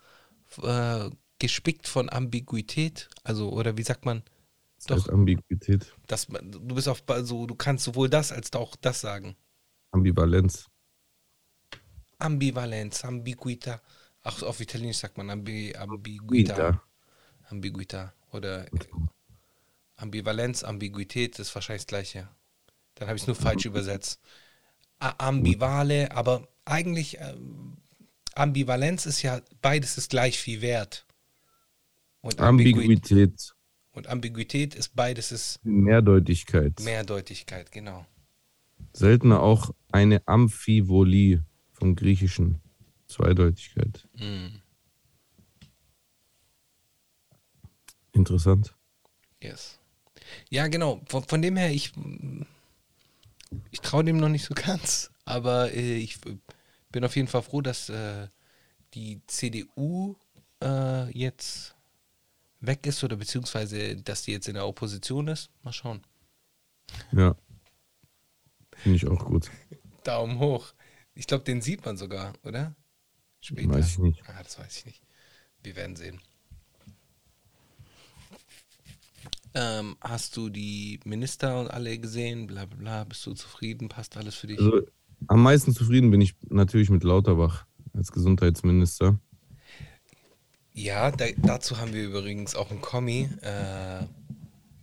äh, gespickt von Ambiguität. Also, oder wie sagt man? Das Doch, heißt Ambiguität. Das, du bist auf also du kannst sowohl das als auch das sagen. Ambivalenz. Ambivalenz, Ambiguita. Ach, auf Italienisch sagt man Ambi, Ambiguita. Ambiguita. Oder Ambivalenz, Ambiguität ist wahrscheinlich das Gleiche. Dann habe ich es nur falsch übersetzt. Ambivale, aber eigentlich äh, Ambivalenz ist ja beides ist gleich viel wert. Und Ambiguität. Und Ambiguität ist beides ist Mehrdeutigkeit. Mehrdeutigkeit, genau. Seltener auch eine Amphivolie vom Griechischen. Zweideutigkeit. Mm. Interessant. Yes. Ja, genau. Von, von dem her, ich, ich traue dem noch nicht so ganz. Aber äh, ich bin auf jeden Fall froh, dass äh, die CDU äh, jetzt weg ist oder beziehungsweise, dass die jetzt in der Opposition ist. Mal schauen. Ja. Finde ich auch gut. Daumen hoch. Ich glaube, den sieht man sogar, oder? Später. Weiß ich nicht. Ah, das weiß ich nicht. Wir werden sehen. Ähm, hast du die Minister und alle gesehen? Bla bla bla. Bist du zufrieden? Passt alles für dich? Also, am meisten zufrieden bin ich natürlich mit Lauterbach als Gesundheitsminister. Ja, da, dazu haben wir übrigens auch ein Kommi äh,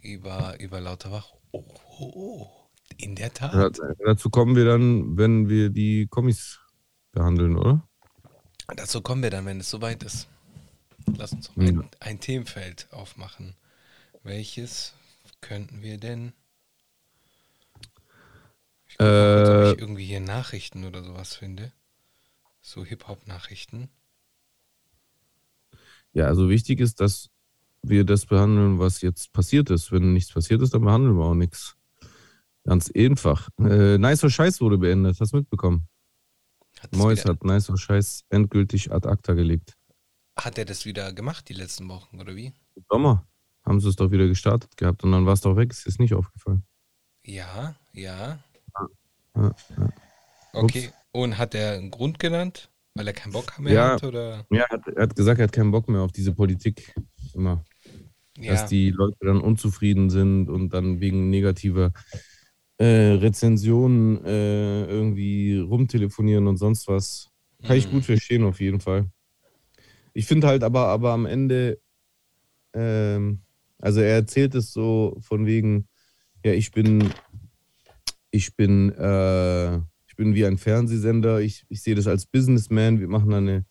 über, über Lauterbach. Oh, oh, oh, in der Tat. Ja, dazu kommen wir dann, wenn wir die Kommis behandeln, oder? Dazu kommen wir dann, wenn es soweit ist. Lass uns ein, ja. ein Themenfeld aufmachen. Welches könnten wir denn? Ich gucke äh, ob ich irgendwie hier Nachrichten oder sowas finde. So Hip-Hop-Nachrichten. Ja, also wichtig ist, dass wir das behandeln, was jetzt passiert ist. Wenn nichts passiert ist, dann behandeln wir auch nichts. Ganz einfach. Äh, Nicer Scheiß wurde beendet. Hast du mitbekommen? Mois hat Nicer Scheiß endgültig ad acta gelegt. Hat er das wieder gemacht die letzten Wochen, oder wie? Im Sommer haben sie es doch wieder gestartet gehabt und dann war es doch weg. Ist jetzt nicht aufgefallen. Ja, ja. ja, ja. Okay. Und hat er einen Grund genannt? Weil er keinen Bock mehr ja, hat? Oder? Ja, er hat, er hat gesagt, er hat keinen Bock mehr auf diese Politik. Immer. Ja. Dass die Leute dann unzufrieden sind und dann wegen negativer äh, Rezensionen äh, irgendwie rumtelefonieren und sonst was. Kann mhm. ich gut verstehen, auf jeden Fall. Ich finde halt aber, aber am Ende, ähm, also er erzählt es so von wegen, ja, ich bin, ich bin, äh, ich bin wie ein Fernsehsender, ich, ich sehe das als Businessman, wir machen eine,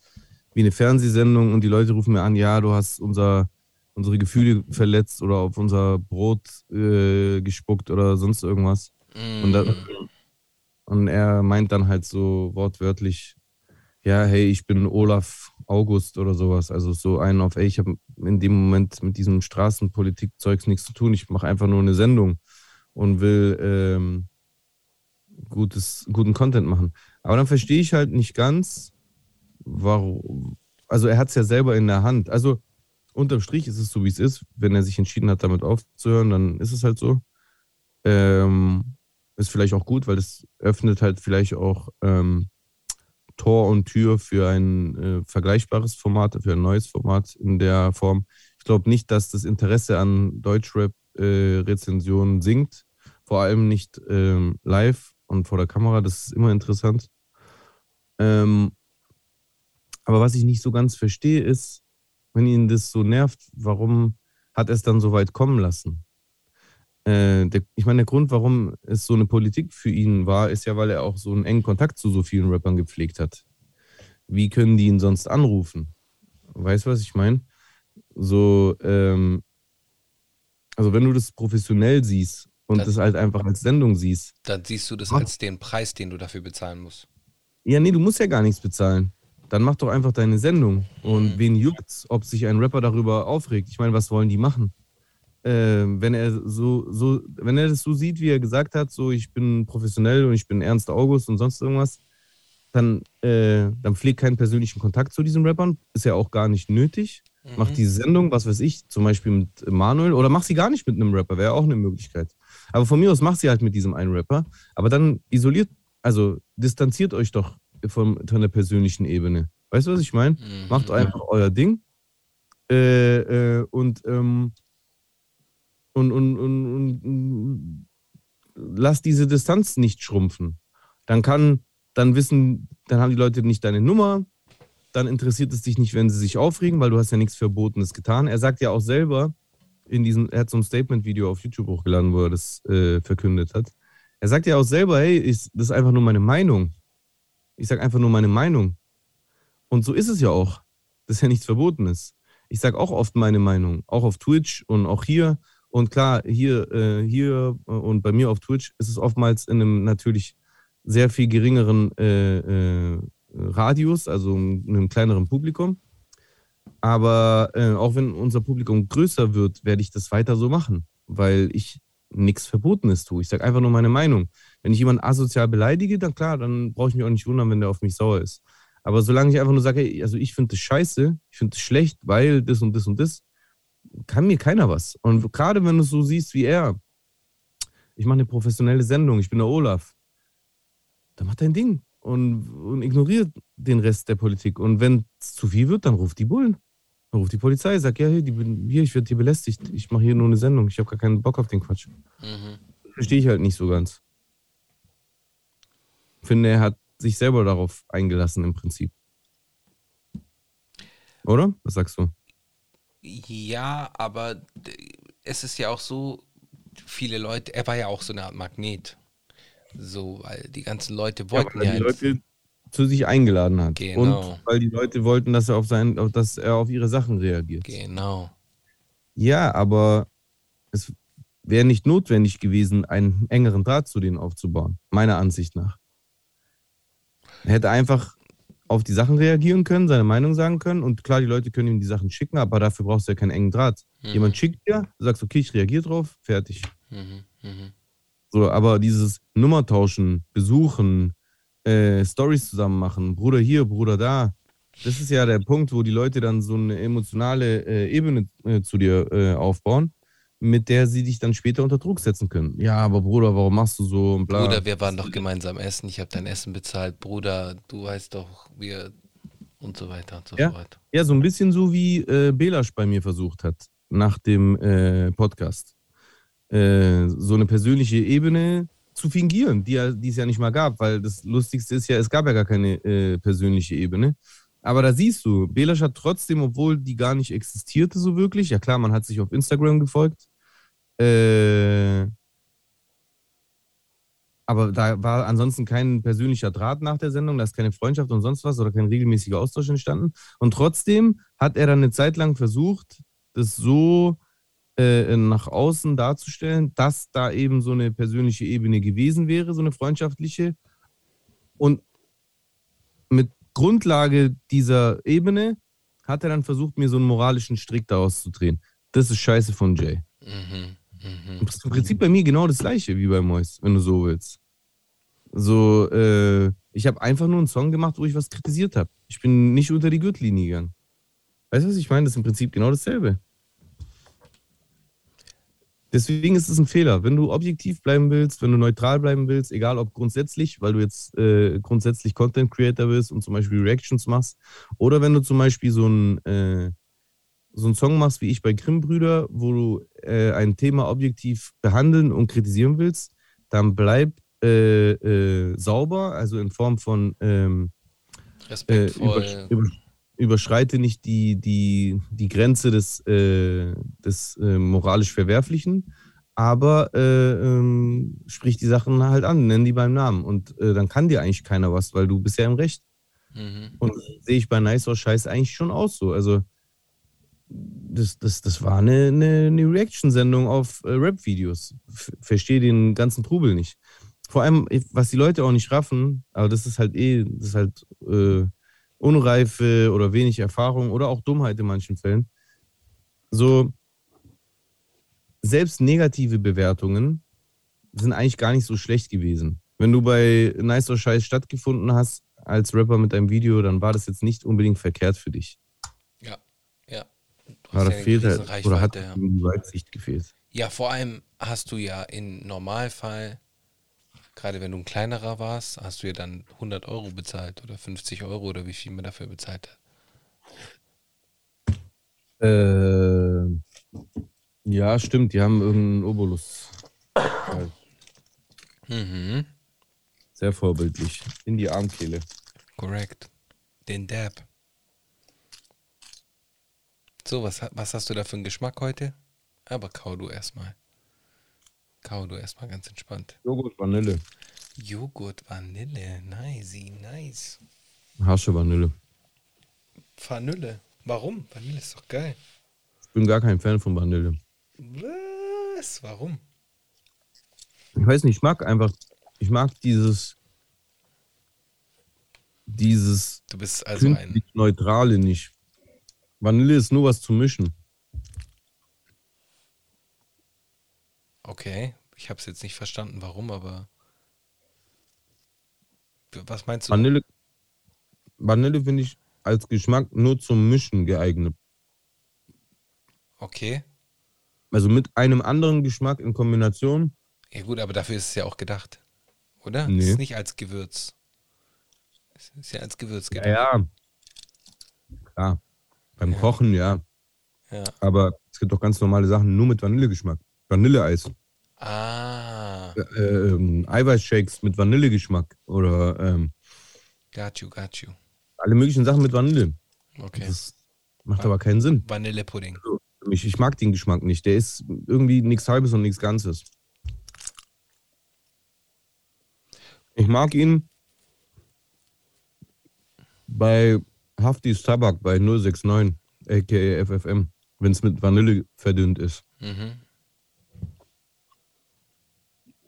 wie eine Fernsehsendung und die Leute rufen mir an, ja, du hast unser, unsere Gefühle verletzt oder auf unser Brot äh, gespuckt oder sonst irgendwas. Mm. Und, dann, und er meint dann halt so wortwörtlich, ja, hey, ich bin Olaf August oder sowas. Also so einen auf, ey, ich habe in dem Moment mit diesem Straßenpolitik-Zeugs nichts zu tun. Ich mache einfach nur eine Sendung und will ähm, gutes, guten Content machen. Aber dann verstehe ich halt nicht ganz, warum. Also er hat es ja selber in der Hand. Also unterm Strich ist es so, wie es ist. Wenn er sich entschieden hat, damit aufzuhören, dann ist es halt so. Ähm, ist vielleicht auch gut, weil es öffnet halt vielleicht auch ähm, Tor und Tür für ein äh, vergleichbares Format, für ein neues Format in der Form. Ich glaube nicht, dass das Interesse an Deutschrap-Rezensionen äh, sinkt, vor allem nicht ähm, live und vor der Kamera, das ist immer interessant. Ähm, aber was ich nicht so ganz verstehe, ist, wenn ihn das so nervt, warum hat er es dann so weit kommen lassen? Äh, der, ich meine, der Grund, warum es so eine Politik für ihn war, ist ja, weil er auch so einen engen Kontakt zu so vielen Rappern gepflegt hat. Wie können die ihn sonst anrufen? Weißt du, was ich meine? So, ähm, also wenn du das professionell siehst und das, das halt einfach als Sendung siehst. Dann siehst du das mach, als den Preis, den du dafür bezahlen musst. Ja, nee, du musst ja gar nichts bezahlen. Dann mach doch einfach deine Sendung. Und mhm. wen juckt's, ob sich ein Rapper darüber aufregt? Ich meine, was wollen die machen? Äh, wenn er so, so, wenn er das so sieht, wie er gesagt hat, so ich bin professionell und ich bin Ernst August und sonst irgendwas, dann, äh, dann pflegt keinen persönlichen Kontakt zu diesen Rappern. Ist ja auch gar nicht nötig. Mhm. Mach diese Sendung, was weiß ich, zum Beispiel mit Manuel oder mach sie gar nicht mit einem Rapper, wäre auch eine Möglichkeit. Aber von mir aus macht sie halt mit diesem einen Rapper. Aber dann isoliert, also distanziert euch doch von, von der persönlichen Ebene. Weißt du, was ich meine? Mhm. Macht einfach euer Ding. Äh, äh, und, ähm, und, und, und, und, lasst diese Distanz nicht schrumpfen. Dann kann, dann wissen, dann haben die Leute nicht deine Nummer, dann interessiert es dich nicht, wenn sie sich aufregen, weil du hast ja nichts Verbotenes getan. Er sagt ja auch selber, in diesem, er hat so ein Statement-Video auf YouTube hochgeladen, wo er das äh, verkündet hat. Er sagt ja auch selber, hey, ich, das ist einfach nur meine Meinung. Ich sage einfach nur meine Meinung. Und so ist es ja auch. Das ist ja nichts Verbotenes. Ich sage auch oft meine Meinung, auch auf Twitch und auch hier. Und klar, hier, äh, hier und bei mir auf Twitch ist es oftmals in einem natürlich sehr viel geringeren äh, äh, Radius, also in einem kleineren Publikum. Aber äh, auch wenn unser Publikum größer wird, werde ich das weiter so machen, weil ich nichts Verbotenes tue. Ich sage einfach nur meine Meinung. Wenn ich jemanden asozial beleidige, dann klar, dann brauche ich mich auch nicht wundern, wenn der auf mich sauer ist. Aber solange ich einfach nur sage, also ich finde das scheiße, ich finde das schlecht, weil das und das und das, kann mir keiner was. Und gerade wenn du es so siehst wie er, ich mache eine professionelle Sendung, ich bin der Olaf, dann mach dein Ding und, und ignoriert den Rest der Politik. Und wenn es zu viel wird, dann ruft die Bullen. Dann ruft die Polizei, sagt, ja, hier, die, hier ich werde hier belästigt. Ich mache hier nur eine Sendung. Ich habe gar keinen Bock auf den Quatsch. Mhm. Verstehe ich halt nicht so ganz. Finde, er hat sich selber darauf eingelassen im Prinzip. Oder? Was sagst du? Ja, aber es ist ja auch so, viele Leute, er war ja auch so eine Art Magnet. So, weil die ganzen Leute wollten ja. ja die, Leute, zu sich eingeladen hat. Genau. Und weil die Leute wollten, dass er auf sein, dass er auf ihre Sachen reagiert. Genau. Ja, aber es wäre nicht notwendig gewesen, einen engeren Draht zu denen aufzubauen, meiner Ansicht nach. Er hätte einfach auf die Sachen reagieren können, seine Meinung sagen können und klar, die Leute können ihm die Sachen schicken, aber dafür brauchst du ja keinen engen Draht. Mhm. Jemand schickt dir, du sagst, okay, ich reagiere drauf, fertig. Mhm. Mhm. So, aber dieses Nummertauschen, besuchen, äh, Stories zusammen machen, Bruder hier, Bruder da, das ist ja der Punkt, wo die Leute dann so eine emotionale äh, Ebene äh, zu dir äh, aufbauen mit der sie dich dann später unter Druck setzen können. Ja, aber Bruder, warum machst du so und bla. Bruder, wir waren doch gemeinsam essen, ich habe dein Essen bezahlt. Bruder, du weißt doch, wir und so weiter und so ja? fort. Ja, so ein bisschen so wie äh, Belasch bei mir versucht hat nach dem äh, Podcast. Äh, so eine persönliche Ebene zu fingieren, die, die es ja nicht mal gab, weil das Lustigste ist ja, es gab ja gar keine äh, persönliche Ebene. Aber da siehst du, Belasch hat trotzdem, obwohl die gar nicht existierte so wirklich, ja klar, man hat sich auf Instagram gefolgt, äh, aber da war ansonsten kein persönlicher Draht nach der Sendung, da ist keine Freundschaft und sonst was oder kein regelmäßiger Austausch entstanden. Und trotzdem hat er dann eine Zeit lang versucht, das so äh, nach außen darzustellen, dass da eben so eine persönliche Ebene gewesen wäre, so eine freundschaftliche. Und mit Grundlage dieser Ebene hat er dann versucht, mir so einen moralischen Strick daraus zu drehen. Das ist scheiße von Jay. Mhm. Mhm. Das ist im Prinzip bei mir genau das gleiche wie bei Mois, wenn du so willst. So, äh, ich habe einfach nur einen Song gemacht, wo ich was kritisiert habe. Ich bin nicht unter die Gürtellinie gegangen. Weißt du, was ich meine? Das ist im Prinzip genau dasselbe. Deswegen ist es ein Fehler. Wenn du objektiv bleiben willst, wenn du neutral bleiben willst, egal ob grundsätzlich, weil du jetzt äh, grundsätzlich Content Creator bist und zum Beispiel Reactions machst, oder wenn du zum Beispiel so ein äh, so einen Song machst wie ich bei Grimm-Brüder, wo du äh, ein Thema objektiv behandeln und kritisieren willst, dann bleib äh, äh, sauber, also in Form von ähm, Respektvoll. Über, über, überschreite nicht die, die, die Grenze des, äh, des äh, moralisch Verwerflichen, aber äh, ähm, sprich die Sachen halt an, nenn die beim Namen und dann kann dir eigentlich keiner was, weil du bist ja im Recht. Mhm. Und sehe ich bei Nice or Scheiß eigentlich schon aus so. Also das, das, das war eine, eine, eine Reaction-Sendung auf äh, Rap-Videos. Verstehe den ganzen Trubel nicht. Vor allem, was die Leute auch nicht raffen, aber das ist halt eh, das ist halt äh, Unreife oder wenig Erfahrung oder auch Dummheit in manchen Fällen. So, selbst negative Bewertungen sind eigentlich gar nicht so schlecht gewesen. Wenn du bei Nice or Scheiß stattgefunden hast als Rapper mit deinem Video, dann war das jetzt nicht unbedingt verkehrt für dich. Aber da fehlt halt, oder hat ja. die Weitsicht gefehlt. Ja, vor allem hast du ja im Normalfall, gerade wenn du ein kleinerer warst, hast du ja dann 100 Euro bezahlt oder 50 Euro oder wie viel man dafür bezahlt hat. Äh, ja, stimmt, die haben irgendeinen Obolus. Mhm. Sehr vorbildlich. In die Armkehle. Korrekt. Den Dab. So, was, was hast du da für einen Geschmack heute? Aber kau du erstmal. Kau du erstmal ganz entspannt. Joghurt Vanille. Joghurt Vanille. Nice, nice. Harsche Vanille. Vanille. Warum? Vanille ist doch geil. Ich bin gar kein Fan von Vanille. Was? Warum? Ich weiß nicht, ich mag einfach, ich mag dieses, dieses du bist also ein Neutrale nicht. Vanille ist nur was zu mischen. Okay, ich habe es jetzt nicht verstanden, warum, aber was meinst du? Vanille, Vanille finde ich als Geschmack nur zum Mischen geeignet. Okay. Also mit einem anderen Geschmack in Kombination. Ja gut, aber dafür ist es ja auch gedacht, oder? Nee. Es ist nicht als Gewürz. Es ist ja als Gewürz gedacht. Ja, ja. Klar. Beim ja. Kochen, ja. ja. Aber es gibt doch ganz normale Sachen nur mit Vanillegeschmack. Vanilleeis. Ah. Äh, ähm, Eiweißshakes mit Vanillegeschmack. Oder ähm, got you, got you. Alle möglichen Sachen mit Vanille. Okay. Das macht Va aber keinen Sinn. Vanillepudding. Also, ich, ich mag den Geschmack nicht. Der ist irgendwie nichts Halbes und nichts Ganzes. Ich mag ihn bei Haftis Tabak bei 069, aka FFM, wenn es mit Vanille verdünnt ist. Mhm.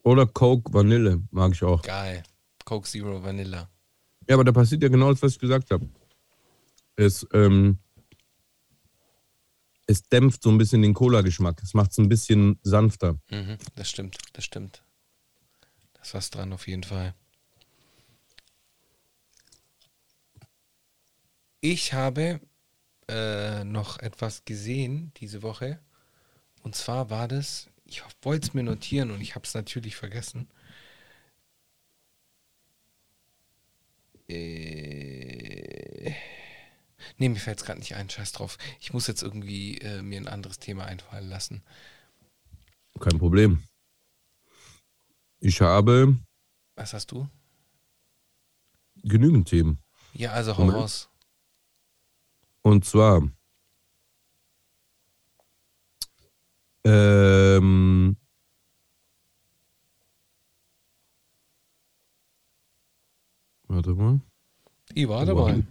Oder Coke Vanille, mag ich auch. Geil. Coke Zero Vanilla. Ja, aber da passiert ja genau das, was ich gesagt habe. Es, ähm, es dämpft so ein bisschen den Cola-Geschmack. Es macht es ein bisschen sanfter. Mhm, das stimmt, das stimmt. Da ist was dran auf jeden Fall. Ich habe äh, noch etwas gesehen diese Woche. Und zwar war das, ich wollte es mir notieren und ich habe es natürlich vergessen. Äh, ne, mir fällt es gerade nicht ein, scheiß drauf. Ich muss jetzt irgendwie äh, mir ein anderes Thema einfallen lassen. Kein Problem. Ich habe. Was hast du? Genügend Themen. Ja, also hau raus. Und zwar. Ähm, warte mal. Ich war dabei.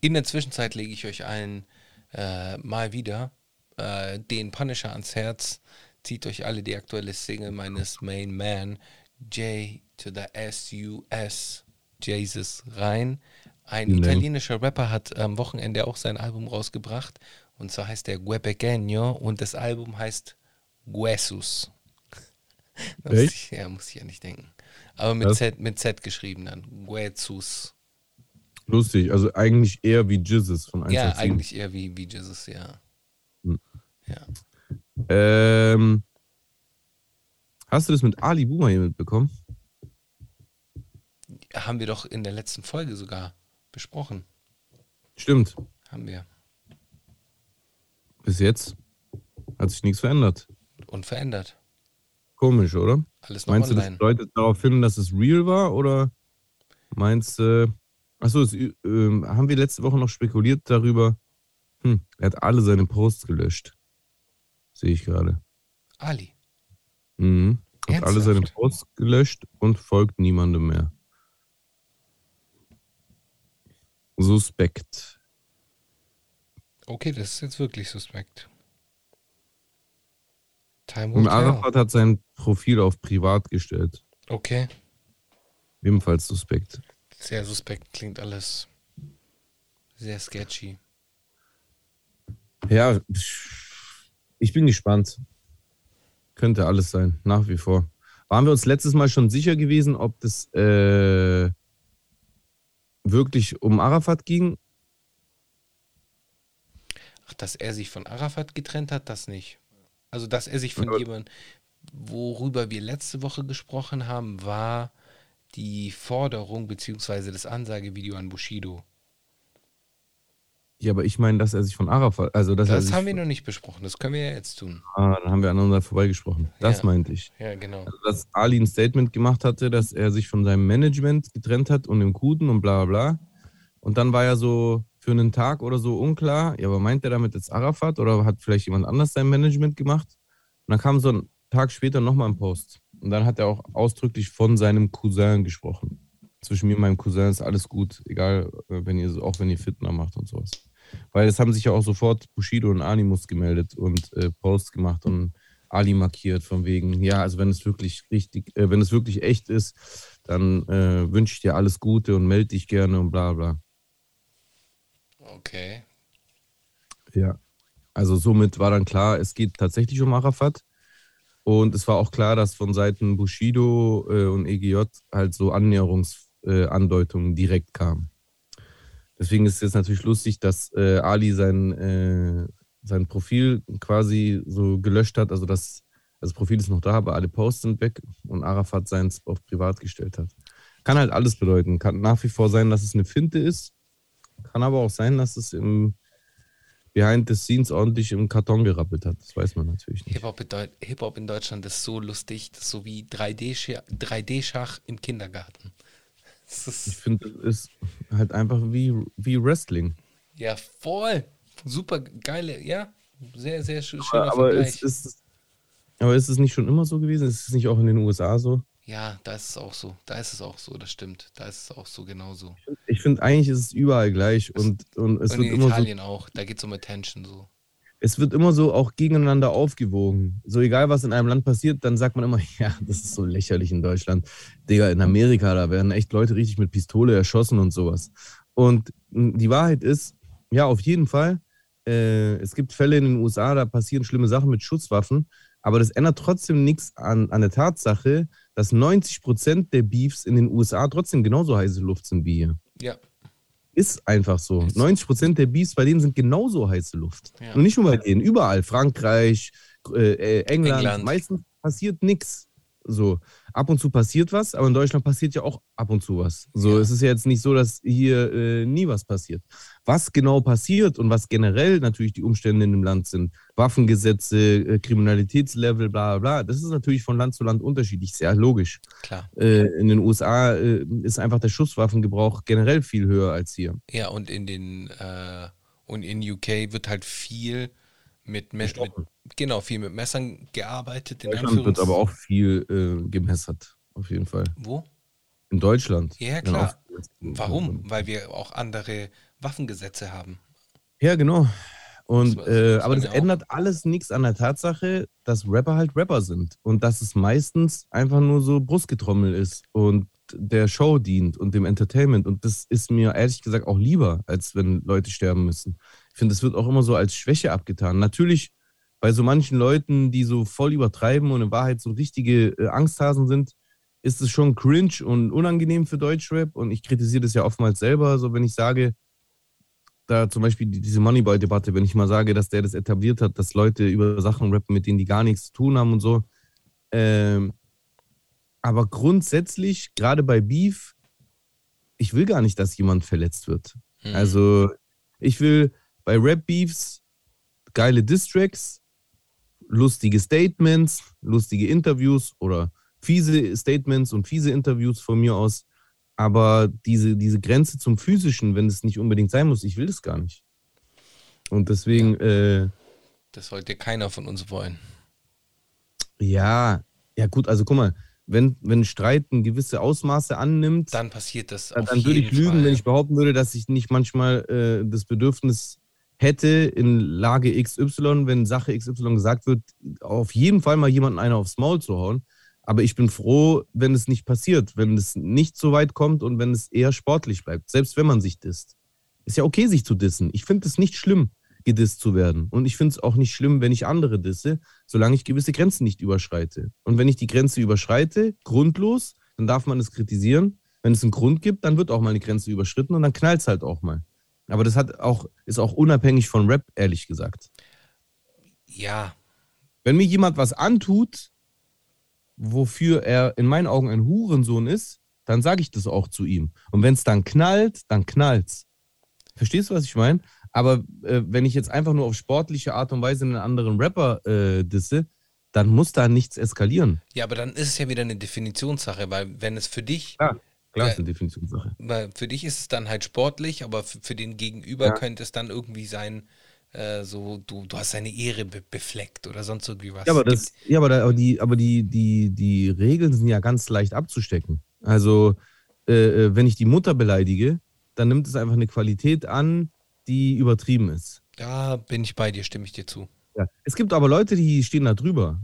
In der Zwischenzeit lege ich euch allen äh, mal wieder äh, den Punisher ans Herz. Zieht euch alle die aktuelle Single meines Main Man J to the S-U-S Jesus rein. Ein nee. italienischer Rapper hat am Wochenende auch sein Album rausgebracht. Und zwar heißt der Gue Pequeño und das Album heißt Guesus. Ich, ja, muss ich ja nicht denken. Aber mit Z, mit Z geschrieben dann. Guesus. Lustig, also eigentlich eher wie Jesus von 1 Ja, eigentlich eher wie, wie Jesus, ja. Hm. Ja. Ähm, hast du das mit Ali Boomer hier mitbekommen? Haben wir doch in der letzten Folge sogar besprochen. Stimmt. Haben wir. Bis jetzt hat sich nichts verändert. Unverändert. Komisch, oder? Alles noch Meinst online. du, das deutet darauf hin, dass es real war? Oder meinst du, äh, achso, äh, haben wir letzte Woche noch spekuliert darüber, hm, er hat alle seine Posts gelöscht. Sehe ich gerade. Ali. Mhm. Hat Ernsthaft? alle seine Posts gelöscht und folgt niemandem mehr. Suspekt. Okay, das ist jetzt wirklich suspekt. Time Und Arafat hat sein Profil auf privat gestellt. Okay. Ebenfalls suspekt. Sehr suspekt, klingt alles sehr sketchy. Ja, ich bin gespannt. Könnte alles sein, nach wie vor. Waren wir uns letztes Mal schon sicher gewesen, ob das äh, wirklich um Arafat ging? Ach, dass er sich von Arafat getrennt hat, das nicht. Also, dass er sich von ja. jemandem, worüber wir letzte Woche gesprochen haben, war die Forderung bzw. das Ansagevideo an Bushido. Ja, aber ich meine, dass er sich von Arafat, also dass das er haben wir noch nicht besprochen, das können wir ja jetzt tun. Ah, dann haben wir aneinander vorbeigesprochen. Das ja. meinte ich. Ja, genau. Also, dass Ali ein Statement gemacht hatte, dass er sich von seinem Management getrennt hat und dem Guten und bla bla bla. Und dann war ja so für einen Tag oder so unklar, ja, aber meint er damit jetzt Arafat oder hat vielleicht jemand anders sein Management gemacht? Und dann kam so ein Tag später nochmal ein Post. Und dann hat er auch ausdrücklich von seinem Cousin gesprochen. Zwischen mir und meinem Cousin ist alles gut, egal, äh, wenn ihr, auch wenn ihr Fitner macht und sowas. Weil es haben sich ja auch sofort Bushido und Animus gemeldet und äh, Posts gemacht und Ali markiert von wegen, ja, also wenn es wirklich richtig, äh, wenn es wirklich echt ist, dann äh, wünsche ich dir alles Gute und melde dich gerne und bla bla. Okay. Ja. Also somit war dann klar, es geht tatsächlich um Arafat. Und es war auch klar, dass von Seiten Bushido äh, und EGJ halt so Annäherungsandeutungen äh, direkt kamen. Deswegen ist es jetzt natürlich lustig, dass äh, Ali sein, äh, sein Profil quasi so gelöscht hat. Also das, das Profil ist noch da, aber alle Posts sind weg und Arafat seins auf privat gestellt hat. Kann halt alles bedeuten. Kann nach wie vor sein, dass es eine Finte ist. Kann aber auch sein, dass es im Behind the Scenes ordentlich im Karton gerappelt hat. Das weiß man natürlich nicht. Hip-Hop in, Hip in, Deutschland ist so lustig, das ist so wie 3D-Schach 3D im Kindergarten. Ich finde, es ist halt einfach wie, wie Wrestling. Ja, voll. Super geile, ja. Sehr, sehr schöner aber, aber Vergleich. Ist, ist, aber ist es nicht schon immer so gewesen? Ist es nicht auch in den USA so? Ja, da ist es auch so. Da ist es auch so, das stimmt. Da ist es auch so genauso. Ich finde eigentlich ist es überall gleich und, und es Und wird in immer Italien so, auch. Da geht es um Attention so. Es wird immer so auch gegeneinander aufgewogen. So egal was in einem Land passiert, dann sagt man immer, ja, das ist so lächerlich in Deutschland. Digga, in Amerika, da werden echt Leute richtig mit Pistole erschossen und sowas. Und mh, die Wahrheit ist, ja, auf jeden Fall, äh, es gibt Fälle in den USA, da passieren schlimme Sachen mit Schusswaffen, aber das ändert trotzdem nichts an, an der Tatsache, dass 90 Prozent der Beefs in den USA trotzdem genauso heiße Luft sind wie hier. Ja. Ist einfach so. Ist so. 90 Prozent der Beefs bei denen sind genauso heiße Luft. Ja. Und nicht nur bei denen, überall. Frankreich, äh, äh, England, England. meistens passiert nichts. So, ab und zu passiert was, aber in Deutschland passiert ja auch ab und zu was. So, Ja. es ist ja jetzt nicht so, dass hier äh, nie was passiert. Was genau passiert und was generell natürlich die Umstände in dem Land sind, Waffengesetze, äh, Kriminalitätslevel, bla bla bla, das ist natürlich von Land zu Land unterschiedlich, sehr logisch. Klar. Äh, in den USA äh, ist einfach der Schusswaffengebrauch generell viel höher als hier. Ja, und in den äh, und in UK wird halt viel mit, Me mit genau, viel mit Messern gearbeitet. In Deutschland wird aber auch viel äh, gemessert, auf jeden Fall. Wo? In Deutschland. Ja, klar. Warum? Weil wir auch andere Waffengesetze haben. Ja, genau. Und, Das- äh, aber das auch- ändert alles nichts an der Tatsache, dass Rapper halt Rapper sind und dass es meistens einfach nur so Brustgetrommel ist und der Show dient und dem Entertainment. Und das ist mir ehrlich gesagt auch lieber, als wenn Leute sterben müssen. Ich finde, das wird auch immer so als Schwäche abgetan. Natürlich bei so manchen Leuten, die so voll übertreiben und in Wahrheit so richtige äh, Angsthasen sind, ist es schon cringe und unangenehm für Deutschrap. Und ich kritisiere das ja oftmals selber, so wenn ich sage, da zum Beispiel die- diese Moneyboy-Debatte, wenn ich mal sage, dass der das etabliert hat, dass Leute über Sachen rappen, mit denen die gar nichts zu tun haben und so. Ähm, aber grundsätzlich, gerade bei Beef, ich will gar nicht, dass jemand verletzt wird. Mhm. Also, ich will bei Rap-Beefs geile Distracks, lustige Statements, lustige Interviews oder fiese Statements und fiese Interviews von mir aus. Aber diese, diese Grenze zum Physischen, wenn es nicht unbedingt sein muss, ich will das gar nicht. Und deswegen, äh, das sollte keiner von uns wollen. ja, ja gut, also guck mal, wenn, wenn Streit ein gewisse Ausmaße annimmt, Dann passiert das dann, dann würde ich lügen, Fall. wenn ich behaupten würde, dass ich nicht manchmal äh, das Bedürfnis hätte, in Lage XY, wenn Sache XY gesagt wird, auf jeden Fall mal jemanden einer aufs Maul zu hauen. Aber ich bin froh, wenn es nicht passiert, wenn es nicht so weit kommt und wenn es eher sportlich bleibt, selbst wenn man sich disst. Ist ja okay, sich zu dissen. Ich finde es nicht schlimm, gedisst zu werden. Und ich finde es auch nicht schlimm, wenn ich andere disse, solange ich gewisse Grenzen nicht überschreite. Und wenn ich die Grenze überschreite, grundlos, dann darf man es kritisieren. Wenn es einen Grund gibt, dann wird auch mal eine Grenze überschritten und dann knallt es halt auch mal. Aber das hat auch, ist auch unabhängig von Rap, ehrlich gesagt. ja, Wenn mir jemand was antut, wofür er in meinen Augen ein Hurensohn ist, dann sage ich das auch zu ihm. Und wenn es dann knallt, dann knallt's. Verstehst du, was ich meine? Aber äh, wenn ich jetzt einfach nur auf sportliche Art und Weise einen anderen Rapper äh, disse, dann muss da nichts eskalieren. ja, aber dann ist es ja wieder eine Definitionssache, weil wenn es für dich, Klar, klar ist eine Definitionssache. weil für dich ist es dann halt sportlich, aber für, für den Gegenüber Ja. könnte es dann irgendwie sein, äh, so du, du hast seine Ehre be befleckt oder sonst irgendwie was. Ja, aber, das, ja, aber, da, aber, die, aber die, die, die Regeln sind ja ganz leicht abzustecken. Also, äh, äh, wenn ich die Mutter beleidige, dann nimmt es einfach eine Qualität an, die übertrieben ist. ja, bin ich bei dir, stimme ich dir zu. Ja. Es gibt aber Leute, die stehen da drüber.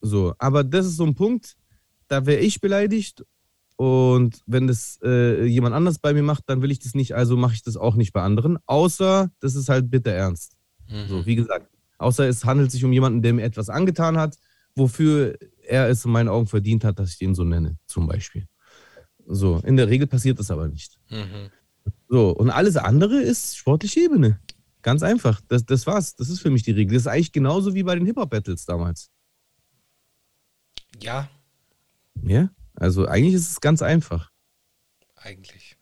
So, aber das ist so ein Punkt, da wäre ich beleidigt und wenn das äh, jemand anders bei mir macht, dann will ich das nicht, also mache ich das auch nicht bei anderen, außer das ist halt bitter ernst. Mhm. So, wie gesagt, außer es handelt sich um jemanden, der mir etwas angetan hat, wofür er es in meinen Augen verdient hat, dass ich den so nenne, zum Beispiel. So, in der Regel passiert das aber nicht. Mhm. So, und alles andere ist sportliche Ebene. Ganz einfach. Das, das war's. Das ist für mich die Regel. Das ist eigentlich genauso wie bei den Hip-Hop-Battles damals. Ja, Ja? Also eigentlich ist es ganz einfach. eigentlich.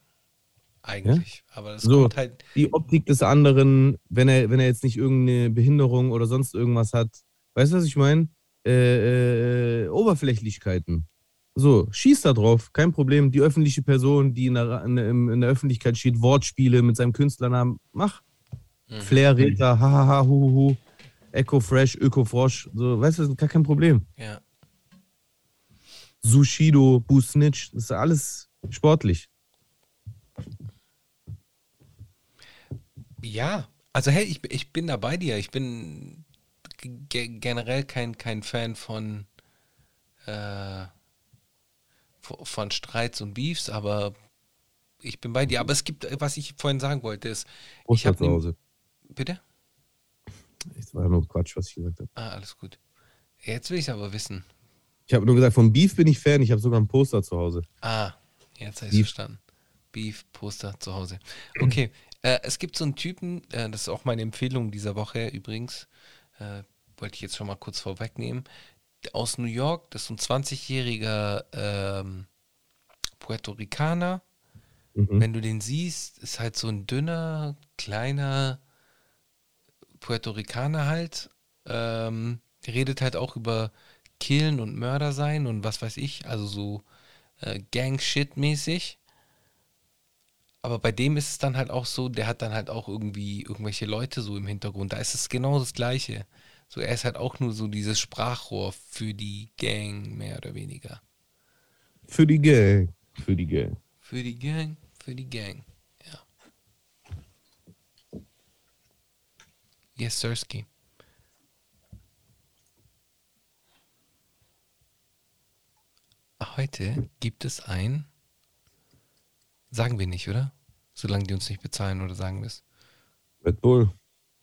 Eigentlich. Aber das So. kommt halt. Die Optik des anderen, wenn er, wenn er jetzt nicht irgendeine Behinderung oder sonst irgendwas hat, weißt du, was ich meine? Äh, äh, Oberflächlichkeiten. So, schieß da drauf, kein Problem. Die öffentliche Person, die in der, in, der- Öffentlichkeit steht, Wortspiele mit seinem Künstlernamen, mach. Mhm. Flair, Reta, hahaha, huhuhu, Echo Fresh, Öko Frosch, so, weißt du, gar kein Problem. Ja. Sushido, Busnitch, das ist alles sportlich. Ja, also hey, ich, ich bin da bei dir. Ich bin generell kein, kein Fan von, äh, von Streits und Beefs, aber ich bin bei dir. Aber es gibt, was ich vorhin sagen wollte, ist. Ich habe zu Hause. Bitte? Das war nur Quatsch, was ich gesagt habe. Ah, alles gut. Jetzt will ich es aber wissen. Ich habe nur gesagt, vom Beef bin ich Fan. Ich habe sogar ein Poster zu Hause. Ah, jetzt habe ich verstanden. Beef, Poster zu Hause. Okay, äh, es gibt so einen Typen, äh, das ist auch meine Empfehlung dieser Woche übrigens, äh, wollte ich jetzt schon mal kurz vorwegnehmen, aus New York, das ist ein 20-jähriger ähm, Puerto Ricaner. Mhm. Wenn du den siehst, ist halt so ein dünner, kleiner Puerto Ricaner halt. Ähm, redet halt auch über Killen und Mörder sein und was weiß ich, also so äh, Gang-Shit-mäßig. Aber bei dem ist es dann halt auch so, der hat dann halt auch irgendwie irgendwelche Leute so im Hintergrund. Da ist es genau das Gleiche. So, er ist halt auch nur so dieses Sprachrohr für die Gang, mehr oder weniger. Für die Gang. Für die Gang. Für die Gang, für die Gang. Ja. Yes, Sirski. Heute gibt es ein. Sagen wir nicht, oder? Solange die uns nicht bezahlen, oder sagen wir es? Red Bull.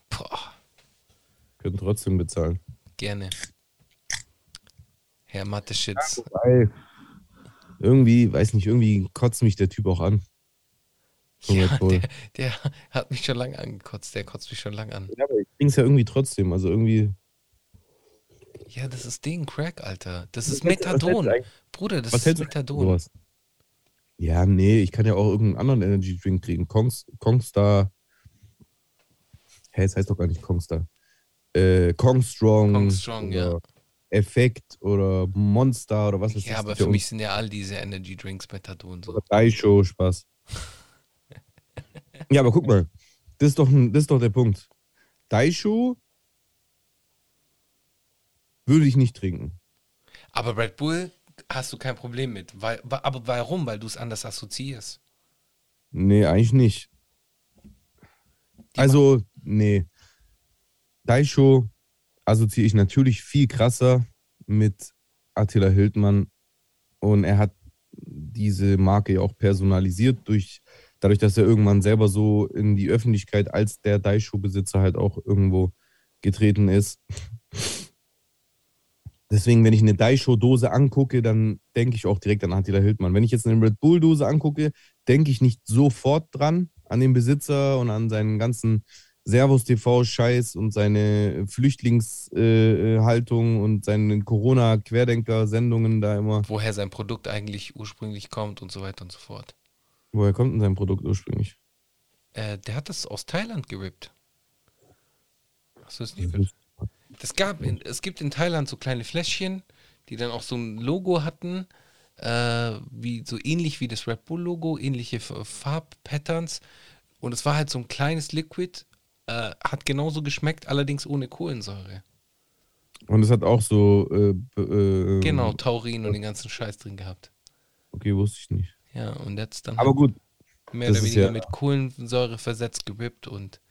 Boah. Können trotzdem bezahlen. Gerne. Herr Mathe-Shits. Ja, irgendwie, weiß nicht, irgendwie kotzt mich der Typ auch an. Ja, der, der, hat mich schon lange angekotzt. Der kotzt mich schon lange an. Ja, aber ich bring's ja irgendwie trotzdem. Also irgendwie. Ja, das ist Ding, Crack, Alter. Das ist Methadon. Bruder, das was ist Methadon. Sowas? Ja, nee, ich kann ja auch irgendeinen anderen Energy Drink kriegen. Kongs, Kongstar. Hä, es heißt doch gar nicht Kongstar. Äh, Kong Strong. Kong Strong, ja. Effekt oder Monster oder was ist das? Ja, aber für mich sind ja all diese Energy Drinks Methadon so. Daisho, Spaß. ja, aber guck mal. Das ist doch, das ist doch der Punkt. Daisho würde ich nicht trinken. Aber Red Bull hast du kein Problem mit. Weil, aber warum? Weil du es anders assoziierst. Nee, eigentlich nicht. Die also, nee. Daisho assoziiere ich natürlich viel krasser mit Attila Hildmann und er hat diese Marke ja auch personalisiert durch dadurch, dass er irgendwann selber so in die Öffentlichkeit als der Daisho-Besitzer halt auch irgendwo getreten ist. Deswegen, wenn ich eine Daisho-Dose angucke, dann denke ich auch direkt an Attila Hildmann. Wenn ich jetzt eine Red Bull-Dose angucke, denke ich nicht sofort dran, an den Besitzer und an seinen ganzen Servus-TV-Scheiß und seine Flüchtlingshaltung äh, und seine Corona-Querdenker-Sendungen da immer. Woher sein Produkt eigentlich ursprünglich kommt und so weiter und so fort. Woher kommt denn sein Produkt ursprünglich? Äh, der hat das aus Thailand gerippt. Hast du es nicht gehört? Es, gab in, es gibt in Thailand so kleine Fläschchen, die dann auch so ein Logo hatten, äh, wie, so ähnlich wie das Red Bull-Logo, ähnliche Farbpatterns. Und es war halt so ein kleines Liquid, äh, hat genauso geschmeckt, allerdings ohne Kohlensäure. Und es hat auch so. Äh, äh, genau, Taurin und den ganzen Scheiß drin gehabt. Okay, wusste ich nicht. Ja, und jetzt dann. Aber gut. Mehr oder weniger ja mit Kohlensäure versetzt gewippt und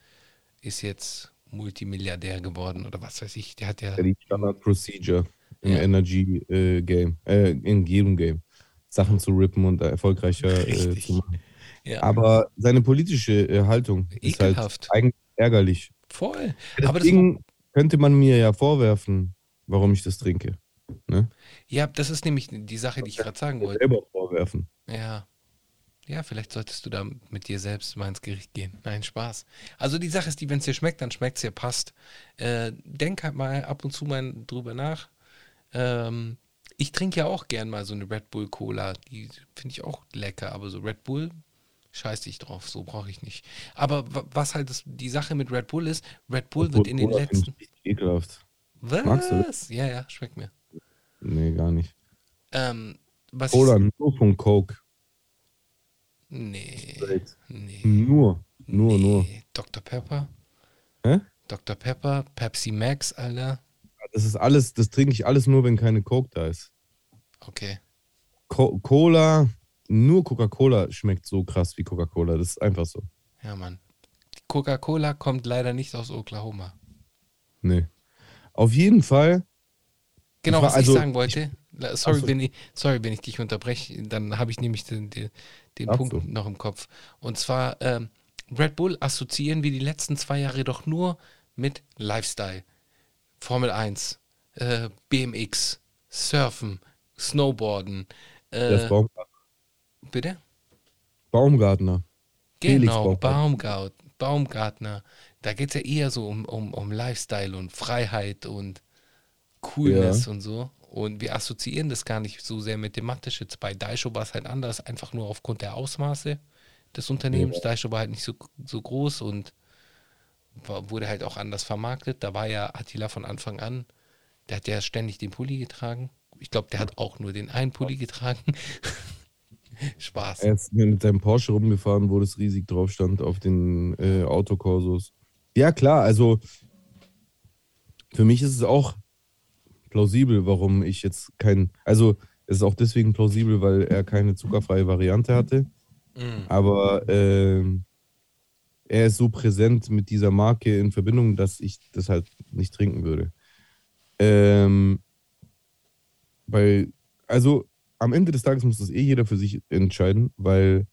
ist jetzt Multimilliardär geworden oder was weiß ich. Der hat ja. Die Standard Procedure im ja. Energy äh, Game, äh, in jedem Game. Sachen zu rippen und erfolgreicher äh, zu machen. Ja. Aber seine politische äh, Haltung Ekelhaft. ist halt eigentlich ärgerlich. Voll. Deswegen das könnte man mir ja vorwerfen, warum ich das trinke. Ne? Ja, das ist nämlich die Sache, die ich gerade sagen wollte. Selber vorwerfen. Ja. Ja, vielleicht solltest du da mit dir selbst mal ins Gericht gehen. Nein, Spaß. Also die Sache ist die, wenn es dir schmeckt, dann schmeckt es dir, passt. Äh, denk halt mal ab und zu mal drüber nach. Ähm, ich trinke ja auch gern mal so eine Red Bull Cola. Die finde ich auch lecker, aber so Red Bull scheiß dich drauf, so brauche ich nicht. Aber was halt das, die Sache mit Red Bull ist, Red Bull wird in den letzten. Ekelhaft. Was? Magst du das? Ja, ja, schmeckt mir. Nee, gar nicht. Ähm, was Cola nur von Coke. Nee. nee. Nur, nur, nee. nur. Dr. Pepper? Hä? Dr. Pepper, Pepsi Max, Alter. Das ist alles, das trinke ich alles nur, wenn keine Coke da ist. Okay. Co Cola, nur Coca-Cola schmeckt so krass wie Coca-Cola. Das ist einfach so. Ja, Mann. Coca-Cola kommt leider nicht aus Oklahoma. Nee. Auf jeden Fall. Genau, was also, ich sagen wollte. Sorry, so. wenn ich, sorry, wenn ich dich unterbreche, dann habe ich nämlich den, den, den Punkt so. noch im Kopf. Und zwar, ähm, Red Bull assoziieren wir die letzten zwei Jahre doch nur mit Lifestyle. Formel 1, äh, BMX, Surfen, Snowboarden. Äh, Baumgartner. Bitte? Baumgartner. Genau, Baumgartner. Baumgartner. Da geht es ja eher so um, um, um Lifestyle und Freiheit und Coolness ja. und so. Und wir assoziieren das gar nicht so sehr mit dem Mathe. Jetzt bei Daisho war es halt anders, einfach nur aufgrund der Ausmaße des Unternehmens. Ja. Daisho war halt nicht so, so groß und war, wurde halt auch anders vermarktet. Da war ja Attila von Anfang an, der hat ja ständig den Pulli getragen. Ich glaube, der hat auch nur den einen Pulli getragen. Spaß. Er ist mit seinem Porsche rumgefahren, wo das riesig drauf stand auf den äh, Autokorsos. Ja, klar, also für mich ist es auch plausibel, warum ich jetzt kein. Also, es ist auch deswegen plausibel, weil er keine zuckerfreie Variante hatte. Mhm. Aber äh, er ist so präsent mit dieser Marke in Verbindung, dass ich das halt nicht trinken würde. Ähm, weil, also am Ende des Tages muss das eh jeder für sich entscheiden, weil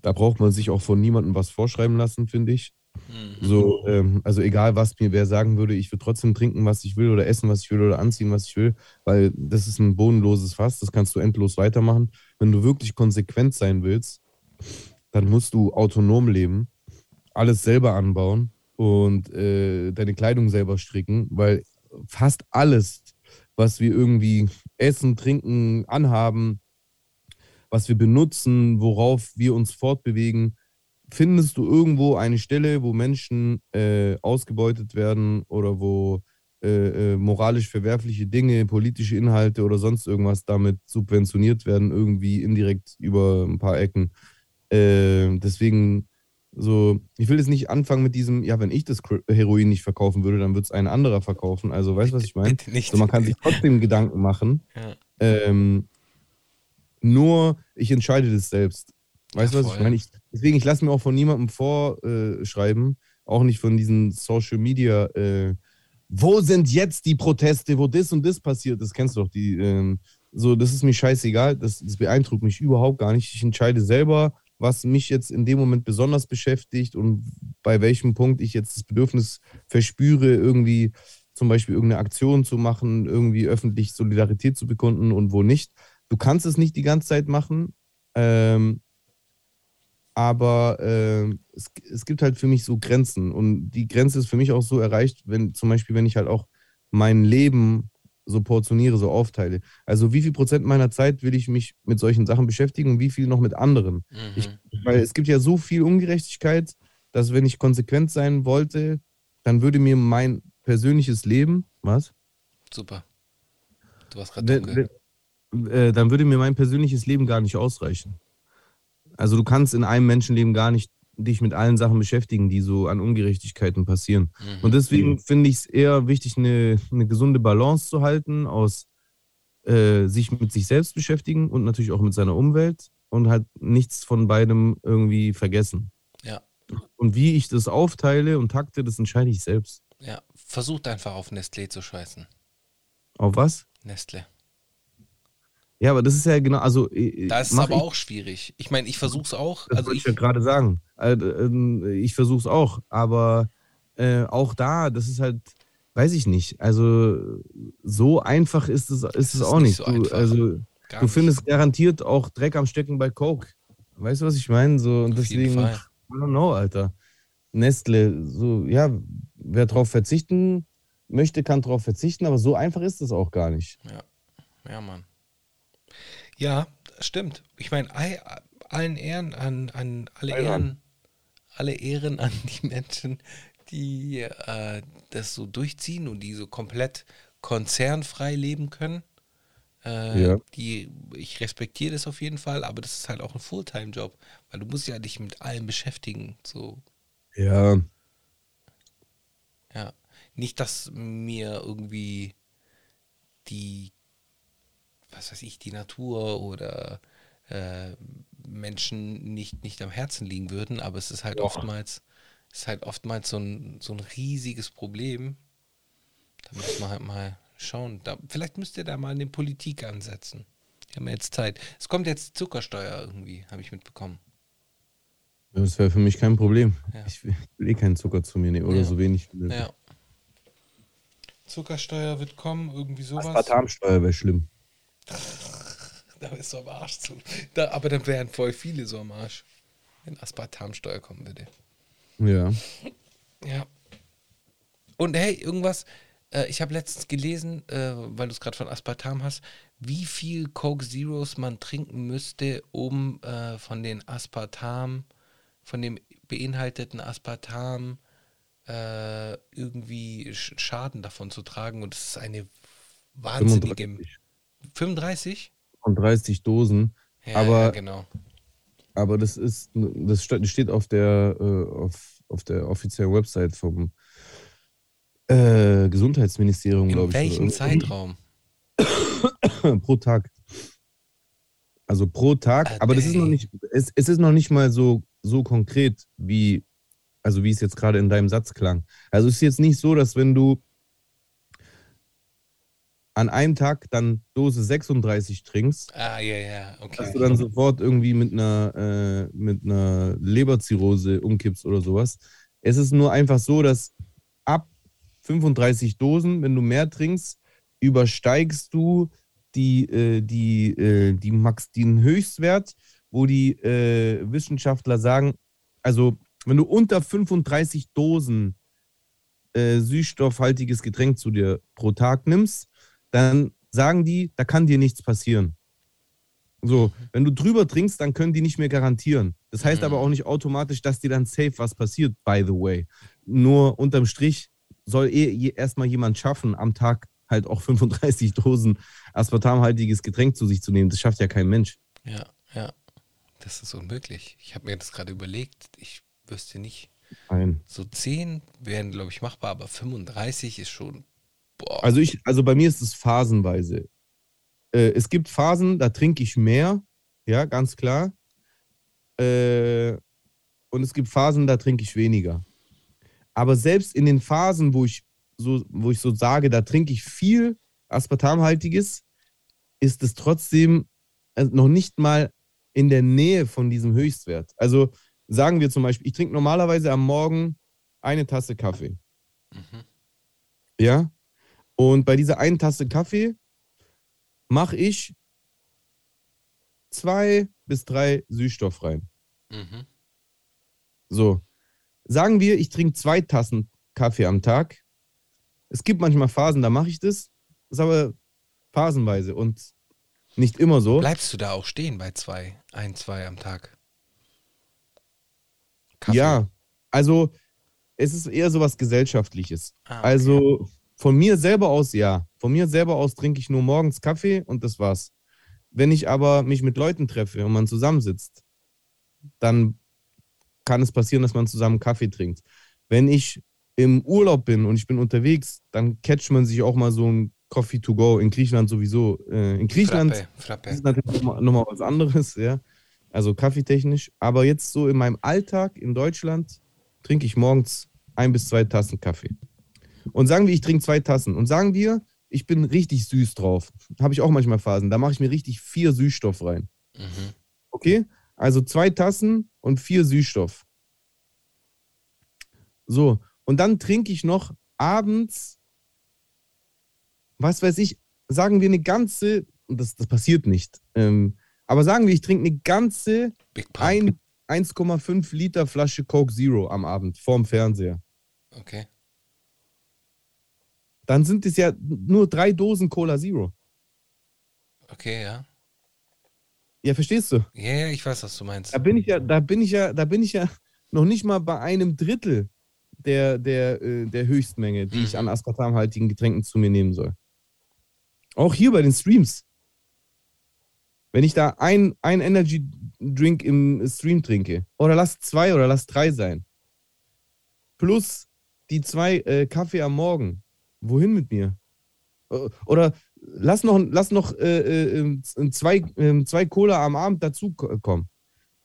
da braucht man sich auch von niemandem was vorschreiben lassen, finde ich. Mhm. So, ähm, also egal, was mir wer sagen würde, ich würde trotzdem trinken, was ich will oder essen, was ich will oder anziehen, was ich will, weil das ist ein bodenloses Fass, das kannst du endlos weitermachen. Wenn du wirklich konsequent sein willst, dann musst du autonom leben, alles selber anbauen und äh, deine Kleidung selber stricken, weil fast alles, was wir irgendwie essen, trinken, anhaben, was wir benutzen, worauf wir uns fortbewegen, findest du irgendwo eine Stelle, wo Menschen äh, ausgebeutet werden oder wo äh, äh, moralisch verwerfliche Dinge, politische Inhalte oder sonst irgendwas damit subventioniert werden, irgendwie indirekt über ein paar Ecken. Äh, deswegen so, ich will jetzt nicht anfangen mit diesem, ja, wenn ich das Heroin nicht verkaufen würde, dann würde es ein anderer verkaufen. Also, weißt du, was ich meine? So, man kann sich trotzdem Gedanken machen. Ja. Ähm, nur, ich entscheide das selbst. Weißt du, was ich meine? Ich, deswegen, ich lasse mir auch von niemandem vorschreiben, auch nicht von diesen Social Media, äh, wo sind jetzt die Proteste, wo das und das passiert, das kennst du doch, die, ähm, so, das ist mir scheißegal, das, das beeindruckt mich überhaupt gar nicht. Ich entscheide selber, was mich jetzt in dem Moment besonders beschäftigt und bei welchem Punkt ich jetzt das Bedürfnis verspüre, irgendwie zum Beispiel irgendeine Aktion zu machen, irgendwie öffentlich Solidarität zu bekunden und wo nicht. Du kannst es nicht die ganze Zeit machen, ähm, aber äh, es, es gibt halt für mich so Grenzen und die Grenze ist für mich auch so erreicht, wenn zum Beispiel, wenn ich halt auch mein Leben so portioniere, so aufteile. Also wie viel Prozent meiner Zeit will ich mich mit solchen Sachen beschäftigen und wie viel noch mit anderen? Mhm. Ich, weil es gibt ja so viel Ungerechtigkeit, dass wenn ich konsequent sein wollte, dann würde mir mein persönliches Leben, was? Super. Du warst gerade äh, Dann würde mir mein persönliches Leben gar nicht ausreichen. Also du kannst in einem Menschenleben gar nicht dich mit allen Sachen beschäftigen, die so an Ungerechtigkeiten passieren. Mhm. Und deswegen mhm. finde ich es eher wichtig, eine, eine gesunde Balance zu halten aus äh, sich mit sich selbst beschäftigen und natürlich auch mit seiner Umwelt und halt nichts von beidem irgendwie vergessen. Ja. Und wie ich das aufteile und takte, das entscheide ich selbst. Ja, versucht einfach auf Nestlé zu scheißen. Auf was? Nestlé. Ja, aber das ist ja genau, also. Äh, da ist es aber ich, auch schwierig. Ich meine, ich versuche es auch. Das also ich, ich ja gerade sagen. Äh, äh, ich versuche es auch, aber äh, auch da, das ist halt, weiß ich nicht. Also so einfach ist es, ist es auch nicht. So du, also Gar du findest nicht. garantiert auch Dreck am Stecken bei Coke. Weißt du, was ich meine? So, und Auf deswegen, I don't know, Alter. Nestle, so, ja, wer drauf verzichten möchte, kann drauf verzichten, aber so einfach ist es auch gar nicht. Ja, ja, Mann. Ja, stimmt. Ich meine, allen Ehren an, an alle Ehren. Ehren, alle Ehren an die Menschen, die äh, das so durchziehen und die so komplett konzernfrei leben können. Äh, ja. die, ich respektiere das auf jeden Fall, aber das ist halt auch ein Fulltime-Job, weil du musst ja dich mit allem beschäftigen. So. Ja. Ja. Nicht, dass mir irgendwie die was weiß ich, die Natur oder äh, Menschen nicht, nicht am Herzen liegen würden, aber es ist halt Doch. oftmals, ist halt oftmals so ein, so ein riesiges Problem. Da muss man halt mal schauen. Da, vielleicht müsst ihr da mal in die Politik ansetzen. Die haben jetzt Zeit. Es kommt jetzt Zuckersteuer irgendwie, habe ich mitbekommen. Das wäre für mich kein Problem. Ja. Ich, will, ich, will, eh keinen Zucker zu mir nehmen oder ja. so wenig. Ja. Zuckersteuer wird kommen, irgendwie sowas. Aspartamsteuer wäre schlimm. da ist so am Arsch zu. Da, aber dann wären voll viele so am Arsch, wenn Aspartamsteuer kommen würde. Ja. Ja. Und hey, irgendwas, äh, ich habe letztens gelesen, äh, weil du es gerade von Aspartam hast, wie viel Coke Zeros man trinken müsste, um äh, von den Aspartam, von dem beinhalteten Aspartam äh, irgendwie Schaden davon zu tragen. Und das ist eine wahnsinnige. 35? 35? 30 Dosen. Ja, aber, ja, genau. Aber das ist, das steht auf der, äh, auf, auf der offiziellen Website vom äh, Gesundheitsministerium, glaube ich. In welchem Zeitraum? pro Tag. Also pro Tag, ah, aber das ist noch nicht, es, es ist noch nicht mal so, so konkret, wie, also wie es jetzt gerade in deinem Satz klang. Also es ist jetzt nicht so, dass wenn du an einem Tag dann Dose 36 trinkst, ah, ja, ja, okay. dass du dann sofort irgendwie mit einer, äh, mit einer Leberzirrhose umkippst oder sowas. Es ist nur einfach so, dass ab 35 Dosen, wenn du mehr trinkst, übersteigst du die, äh, die, äh, die Max, den Höchstwert, wo die äh, Wissenschaftler sagen, also wenn du unter 35 Dosen äh, süßstoffhaltiges Getränk zu dir pro Tag nimmst, dann sagen die, da kann dir nichts passieren. So, wenn du drüber trinkst, dann können die nicht mehr garantieren. Das heißt mhm. aber auch nicht automatisch, dass dir dann safe was passiert, by the way. Nur unterm Strich soll eh erstmal jemand schaffen, am Tag halt auch 35 Dosen aspartamhaltiges Getränk zu sich zu nehmen. Das schafft ja kein Mensch. Ja, ja. Das ist unmöglich. Ich habe mir das gerade überlegt. Ich wüsste nicht. Nein. So 10 wären, glaube ich, machbar, aber 35 ist schon Boah. Also ich, also bei mir ist es phasenweise. Äh, es gibt Phasen, da trinke ich mehr, ja, ganz klar. Äh, und es gibt Phasen, da trinke ich weniger. Aber selbst in den Phasen, wo ich so, wo ich so sage, da trinke ich viel Aspartamhaltiges, ist es trotzdem also noch nicht mal in der Nähe von diesem Höchstwert. Also sagen wir zum Beispiel, ich trinke normalerweise am Morgen eine Tasse Kaffee. Mhm. Ja, und bei dieser einen Tasse Kaffee mache ich zwei bis drei Süßstoff rein. Mhm. So. Sagen wir, ich trinke zwei Tassen Kaffee am Tag. Es gibt manchmal Phasen, da mache ich das. Das ist aber phasenweise und nicht immer so. Bleibst du da auch stehen bei zwei, ein, zwei am Tag? Kaffee. Ja, also es ist eher so was Gesellschaftliches. Ah, okay. Also von mir selber aus ja. Von mir selber aus trinke ich nur morgens Kaffee und das war's. Wenn ich aber mich mit Leuten treffe und man zusammensitzt, dann kann es passieren, dass man zusammen Kaffee trinkt. Wenn ich im Urlaub bin und ich bin unterwegs, dann catcht man sich auch mal so ein Coffee to go. In Griechenland sowieso. Äh, in Griechenland Frappe, Frappe. ist natürlich nochmal noch mal was anderes, ja. Also kaffeetechnisch. Aber jetzt so in meinem Alltag in Deutschland trinke ich morgens ein bis zwei Tassen Kaffee. Und sagen wir, ich trinke zwei Tassen. Und sagen wir, ich bin richtig süß drauf. Habe ich auch manchmal Phasen. Da mache ich mir richtig vier Süßstoff rein. Mhm. Okay? Also zwei Tassen und vier Süßstoff. So. Und dann trinke ich noch abends, was weiß ich, sagen wir eine ganze, das, das passiert nicht, ähm, aber sagen wir, ich trinke eine ganze 1,5 Liter Flasche Coke Zero am Abend vorm Fernseher. Okay dann sind es ja nur drei Dosen Cola Zero. Okay, ja. Ja, verstehst du? Ja, ja, ich weiß, was du meinst. Da bin ich ja, da bin ich ja, da bin ich ja noch nicht mal bei einem Drittel der, der, äh, der Höchstmenge, die mhm. ich an aspartamhaltigen Getränken zu mir nehmen soll. Auch hier bei den Streams. Wenn ich da ein, ein Energy Drink im Stream trinke, oder lass zwei oder lass drei sein, plus die zwei äh, Kaffee am Morgen, wohin mit mir? Oder lass noch, lass noch äh, äh, zwei, äh, zwei Cola am Abend dazu kommen.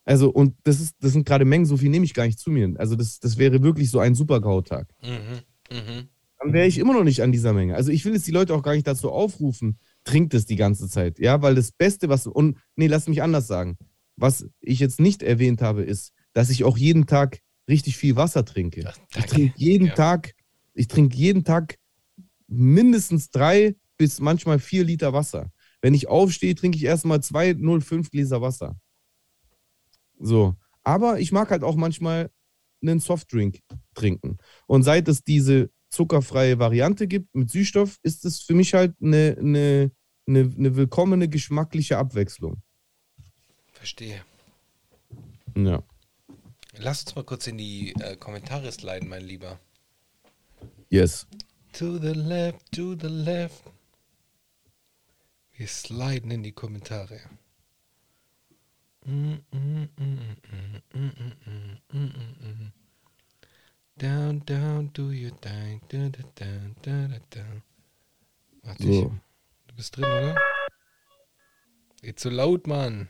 Also, und das, ist, das sind gerade Mengen, so viel nehme ich gar nicht zu mir. Also, das, das wäre wirklich so ein super Gautag. Mhm, mh. Dann wäre ich immer noch nicht an dieser Menge. Also, ich will jetzt die Leute auch gar nicht dazu aufrufen, trinkt es die ganze Zeit. Ja, weil das Beste, was. Und nee, lass mich anders sagen. Was ich jetzt nicht erwähnt habe, ist, dass ich auch jeden Tag richtig viel Wasser trinke. Ach, ich trinke jeden ja. Tag, ich trinke jeden Tag mindestens drei bis manchmal vier Liter Wasser. Wenn ich aufstehe, trinke ich erstmal zwei 0,5 Gläser Wasser. So. Aber ich mag halt auch manchmal einen Softdrink trinken. Und seit es diese zuckerfreie Variante gibt mit Süßstoff, ist es für mich halt eine, eine, eine, eine willkommene geschmackliche Abwechslung. Verstehe. Ja. Lass uns mal kurz in die äh, Kommentare sliden, mein Lieber. Yes. To the left, to the left. Wir sliden in die Kommentare. Down, down, do you die. Da, da, da, da, da. Warte, so. ich, du bist drin, oder? Geht so laut, Mann.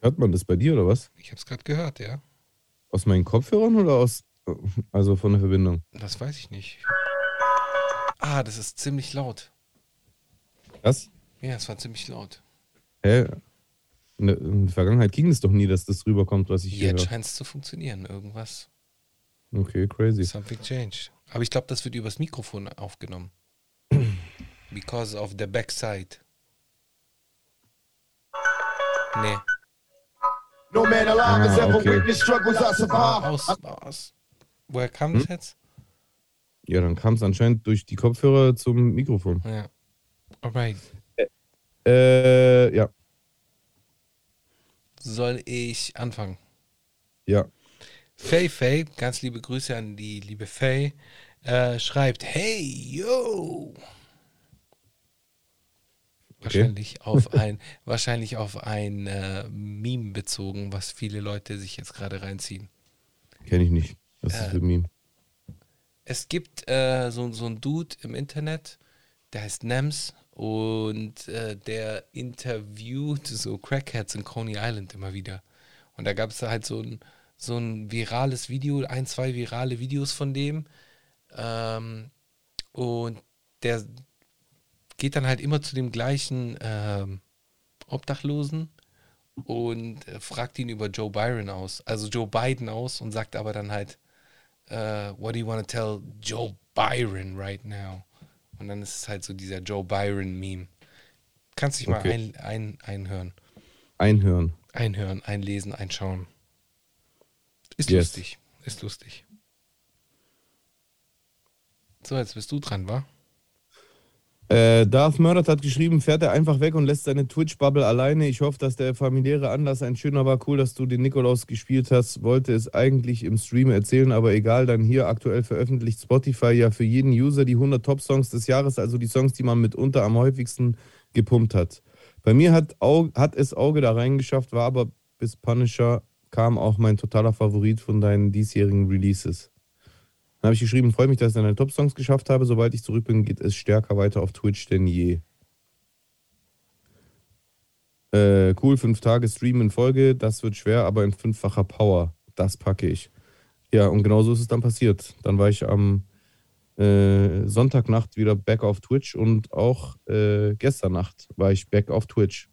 Hört man das bei dir oder was? Ich hab's gerade gehört, ja. Aus meinen Kopfhörern oder aus, also von der Verbindung? Das weiß ich nicht. Ah, das ist ziemlich laut. Was? Ja, es war ziemlich laut. Hä? In der, in der Vergangenheit ging es doch nie, dass das rüberkommt, was ich Jetzt scheint es zu funktionieren, irgendwas. Okay, crazy. Something changed. Aber ich glaube, das wird übers Mikrofon aufgenommen. Because of the backside. Nee. No man alive has ah, ever witnessed struggles I survived. Aus, aus. Woher kam das hm? jetzt? Ja, dann kam es anscheinend durch die Kopfhörer zum Mikrofon. Ja. Alright. Äh, äh, ja. Soll ich anfangen? Ja. Faye Faye, ganz liebe Grüße an die liebe Faye, äh, schreibt: Hey, yo! Wahrscheinlich okay. auf ein, wahrscheinlich auf ein äh, Meme bezogen, was viele Leute sich jetzt gerade reinziehen. Kenne ich nicht. Was ist äh, für ein Meme? Es gibt äh, so, so einen Dude im Internet, der heißt Nems und äh, der interviewt so Crackheads in Coney Island immer wieder. Und da gab es halt so ein, so ein virales Video, ein, zwei virale Videos von dem. Ähm, und der, geht dann halt immer zu dem gleichen ähm, Obdachlosen und äh, fragt ihn über Joe Byron aus, also Joe Biden aus und sagt aber dann halt, uh, what do you want to tell Joe Byron right now? Und dann ist es halt so dieser Joe Byron-Meme. Kannst dich okay. mal ein, ein, einhören. Einhören. Einhören, einlesen, einschauen. Ist yes. lustig. Ist lustig. So, jetzt bist du dran, wa? Äh, Darth Murdoch hat geschrieben, fährt er einfach weg und lässt seine Twitch-Bubble alleine. Ich hoffe, dass der familiäre Anlass ein schöner war. Cool, dass du den Nikolaus gespielt hast. Wollte es eigentlich im Stream erzählen, aber egal. Dann hier aktuell veröffentlicht Spotify ja für jeden User die 100 Top-Songs des Jahres, also die Songs, die man mitunter am häufigsten gepumpt hat. Bei mir hat, hat es Auge da reingeschafft, war aber bis Punisher kam auch mein totaler Favorit von deinen diesjährigen Releases. Dann habe ich geschrieben, freue mich, dass ich deine Top-Songs geschafft habe. Sobald ich zurück bin, geht es stärker weiter auf Twitch denn je. Äh, cool, fünf Tage Stream in Folge. Das wird schwer, aber in fünffacher Power. Das packe ich. Ja, und genau so ist es dann passiert. Dann war ich am äh, Sonntagnacht wieder back auf Twitch und auch äh, gestern Nacht war ich back auf Twitch.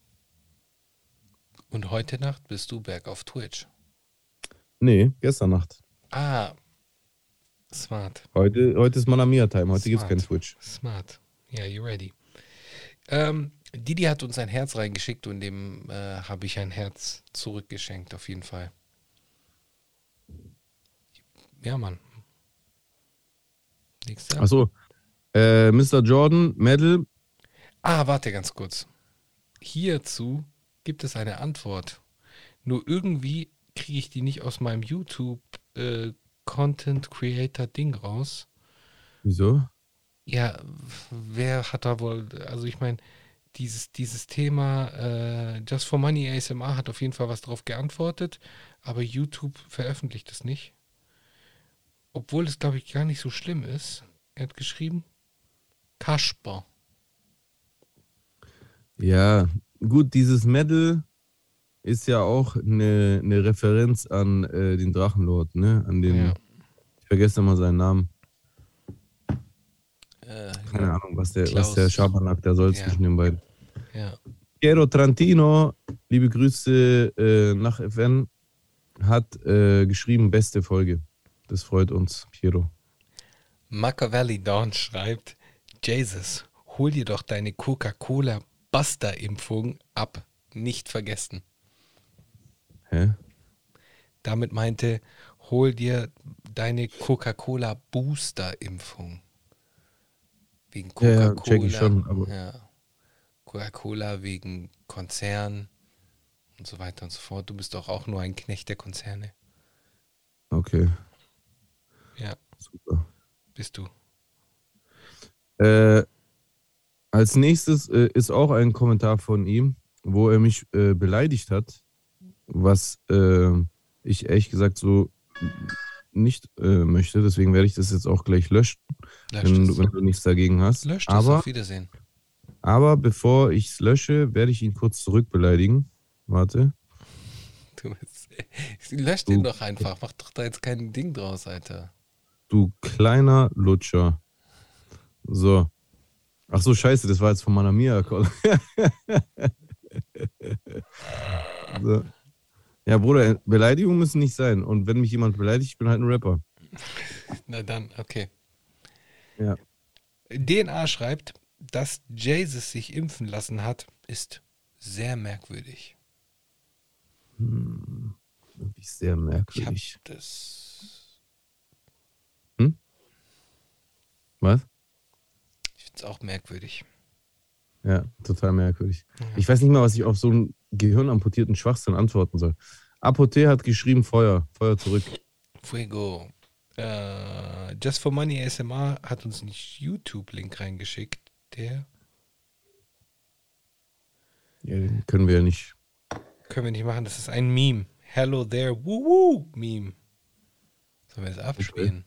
Und heute Nacht bist du back auf Twitch? Nee, gestern Nacht. Ah, Smart. Heute, heute ist Manamia-Time, heute gibt es kein Twitch. Smart. Ja, yeah, you ready. Ähm, Didi hat uns ein Herz reingeschickt und dem äh, habe ich ein Herz zurückgeschenkt, auf jeden Fall. Ja, Mann. Nächster. Achso. Äh, Mr. Jordan, Medal. Ah, warte ganz kurz. Hierzu gibt es eine Antwort. Nur irgendwie kriege ich die nicht aus meinem YouTube äh, Content Creator Ding raus. Wieso? Ja, wer hat da wohl, also ich meine, dieses, dieses Thema äh, Just for Money ASMR hat auf jeden Fall was darauf geantwortet, aber YouTube veröffentlicht es nicht. Obwohl es, glaube ich, gar nicht so schlimm ist. Er hat geschrieben, Kasper. Ja, gut, dieses Medal ist ja auch eine, eine Referenz an äh, den Drachenlord, ne? An den, ja. ich vergesse immer seinen Namen. Äh, Keine ja. Ahnung, was der, was der Schabernack da soll ja. zwischen den beiden. Ja. Piero Trantino, liebe Grüße äh, nach FN, hat äh, geschrieben, beste Folge. Das freut uns, Piero. Machiavelli Dawn schreibt, Jesus, hol dir doch deine Coca-Cola Buster-Impfung ab. Nicht vergessen. Hä? Damit meinte, hol dir deine Coca-Cola Booster-Impfung. Wegen Coca-Cola. Ja, schon, ja. Coca-Cola wegen Konzern und so weiter und so fort. Du bist doch auch nur ein Knecht der Konzerne. Okay. Ja. Super. Bist du. Äh, als nächstes äh, ist auch ein Kommentar von ihm, wo er mich äh, beleidigt hat, was äh, ich ehrlich gesagt so nicht äh, möchte. Deswegen werde ich das jetzt auch gleich löschen, wenn du, wenn, du, nichts dagegen hast. Löscht aber, auf Wiedersehen. Aber bevor ich es lösche, werde ich ihn kurz zurückbeleidigen. Warte. Du lösch den doch einfach. Mach doch da jetzt kein Ding draus, Alter. Du kleiner Lutscher. So. Ach so, scheiße, das war jetzt von meiner Mia-Account. so. Ja, Bruder, Beleidigungen müssen nicht sein. Und wenn mich jemand beleidigt, ich bin halt ein Rapper. Na dann, okay. Ja. DNA schreibt, dass Jesus sich impfen lassen hat, ist sehr merkwürdig. Hm, wirklich sehr merkwürdig. Ich hab das. Hm? Was? ist auch merkwürdig. Ja, total merkwürdig. Ja. Ich weiß nicht mal, was ich auf so einen gehirnamputierten Schwachsinn antworten soll. Apote hat geschrieben Feuer, Feuer zurück. Fuego. Uh, Just for Money ASMR hat uns einen YouTube-Link reingeschickt. Der. Ja, den können wir ja nicht. Können wir nicht machen. Das ist ein Meme. Hello there, woo woo Meme. Sollen wir das abspielen? Okay.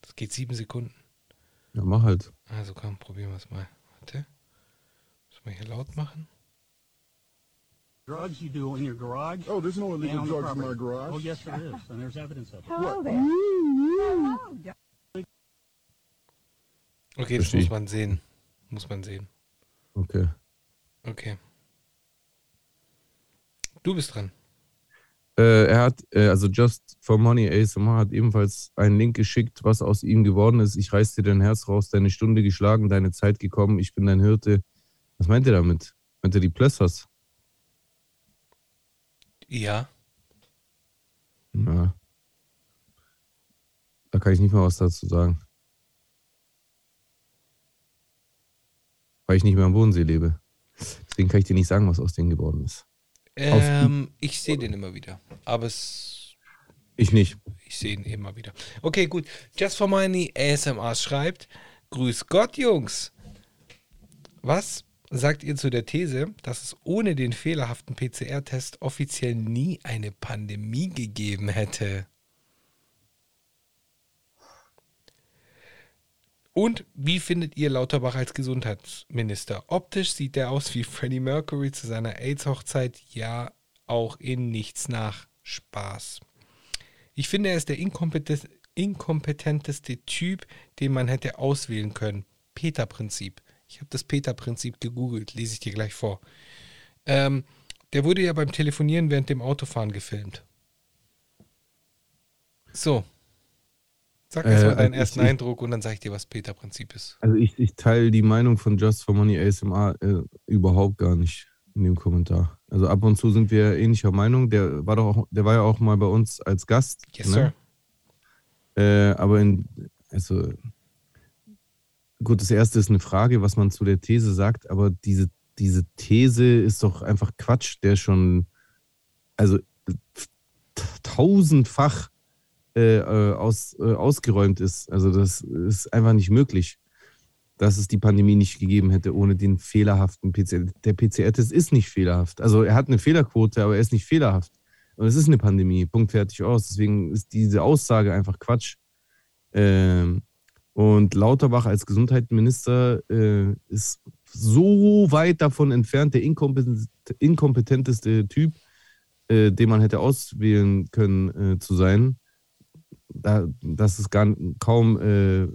Das geht sieben Sekunden. Ja, mach halt. Also komm, probieren wir es mal. Warte. Müssen wir hier laut machen? Drugs you do in your garage. Oh, there's no illegal drugs in my garage. Oh, yes, there is, and there's evidence of it. Hello there. Okay, das muss man sehen. Muss man sehen. Okay. Okay. Du bist dran. Äh, er hat, äh, also Just for Money ASMR hat ebenfalls einen Link geschickt, was aus ihm geworden ist. Ich reiß dir dein Herz raus, deine Stunde geschlagen, deine Zeit gekommen, ich bin dein Hirte. Was meint er damit? Meint er die Plössers? Ja. Na. Da kann ich nicht mal was dazu sagen. Weil ich nicht mehr am Bodensee lebe. Deswegen kann ich dir nicht sagen, was aus denen geworden ist. Ähm, ich sehe den immer wieder. Aber es. Ich nicht. Ich sehe ihn immer wieder. Okay, gut. Just for Money ASMR schreibt: Grüß Gott, Jungs. Was sagt ihr zu der These, dass es ohne den fehlerhaften PCR-Test offiziell nie eine Pandemie gegeben hätte? Und wie findet ihr Lauterbach als Gesundheitsminister? Optisch sieht er aus wie Freddie Mercury zu seiner AIDS-Hochzeit, ja, auch in nichts nach Spaß. Ich finde, er ist der inkompetenteste Typ, den man hätte auswählen können. Peter-Prinzip. Ich habe das Peter-Prinzip gegoogelt, lese ich dir gleich vor. Ähm, der wurde ja beim Telefonieren während dem Autofahren gefilmt. So, Sag erstmal äh, deinen also ersten ich, Eindruck und dann sage ich dir, was Peter-Prinzip ist. Also ich, ich teile die Meinung von Just for Money ASMR äh, überhaupt gar nicht in dem Kommentar. Also ab und zu sind wir ähnlicher Meinung. Der war doch auch, der war ja auch mal bei uns als Gast. Yes, ne? Sir. Äh, aber in, also gut, das erste ist eine Frage, was man zu der These sagt, aber diese, diese These ist doch einfach Quatsch, der schon, also tausendfach äh, äh, aus, äh, ausgeräumt ist. Also das ist einfach nicht möglich, dass es die Pandemie nicht gegeben hätte ohne den fehlerhaften PCR. Der PCR-Test ist nicht fehlerhaft. Also er hat eine Fehlerquote, aber er ist nicht fehlerhaft. Und es ist eine Pandemie, Punkt fertig aus. Deswegen ist diese Aussage einfach Quatsch. Ähm, und Lauterbach als Gesundheitsminister äh, ist so weit davon entfernt, der inkompetent, inkompetenteste Typ, äh, den man hätte auswählen können äh, zu sein, da, dass es gar kaum äh,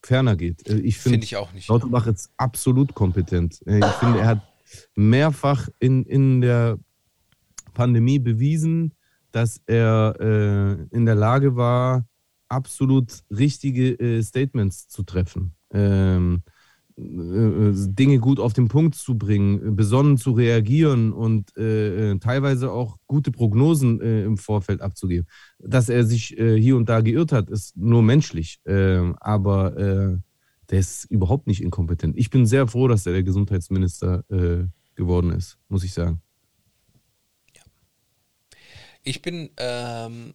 ferner geht. Äh, ich finde Finde ich auch nicht. Lauterbach ist absolut kompetent. Äh, Ich finde, er hat mehrfach in, in der Pandemie bewiesen, dass er in der Lage war, absolut richtige äh, Statements zu treffen. Ähm, äh, äh, Dinge gut auf den Punkt zu bringen, besonnen zu reagieren und äh, äh, teilweise auch gute Prognosen äh, im Vorfeld abzugeben. Dass er sich hier und da geirrt hat, ist nur menschlich. Ähm, aber der ist überhaupt nicht inkompetent. Ich bin sehr froh, dass er der Gesundheitsminister geworden ist, muss ich sagen. Ich bin, ähm,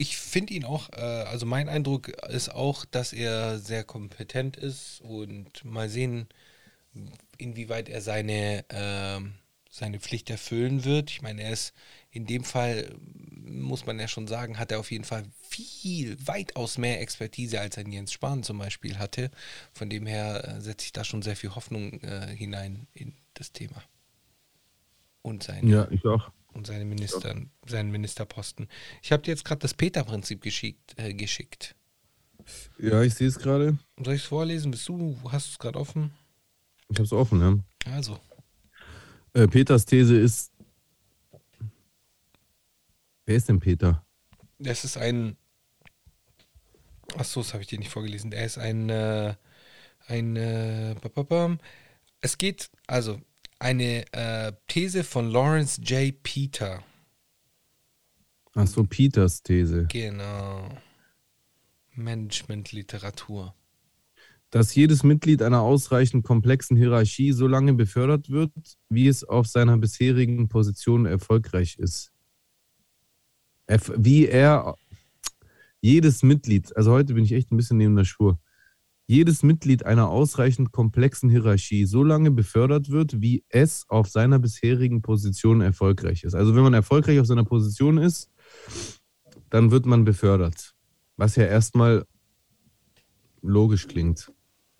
ich finde ihn auch, äh, also mein Eindruck ist auch, dass er sehr kompetent ist und mal sehen, inwieweit er seine, ähm, seine Pflicht erfüllen wird. Ich meine, er ist in dem Fall, muss man ja schon sagen, hat er auf jeden Fall viel, weitaus mehr Expertise, als ein Jens Spahn zum Beispiel hatte. Von dem her äh, setze ich da schon sehr viel Hoffnung äh, hinein in das Thema. Und seine Ja, ich auch. Und seine Minister, seinen Ministerposten. Ich habe dir jetzt gerade das Peter-Prinzip geschickt, äh, geschickt. Ja, ich sehe es gerade. Soll ich es vorlesen? Bist du, hast du es gerade offen? Ich habe es offen, ja. Also, Äh, Peters These ist. Wer ist denn Peter? das ist ein. Achso, das habe ich dir nicht vorgelesen. Er ist ein. Äh, ein äh, es geht, also, eine äh, These von Lawrence J. Peter. Achso, Peters These. Genau. Management-Literatur. Dass jedes Mitglied einer ausreichend komplexen Hierarchie so lange befördert wird, wie es auf seiner bisherigen Position erfolgreich ist. Wie er jedes Mitglied, also heute bin ich echt ein bisschen neben der Spur, jedes Mitglied einer ausreichend komplexen Hierarchie so lange befördert wird, wie es auf seiner bisherigen Position erfolgreich ist. Also wenn man erfolgreich auf seiner Position ist, dann wird man befördert. Was ja erstmal logisch klingt.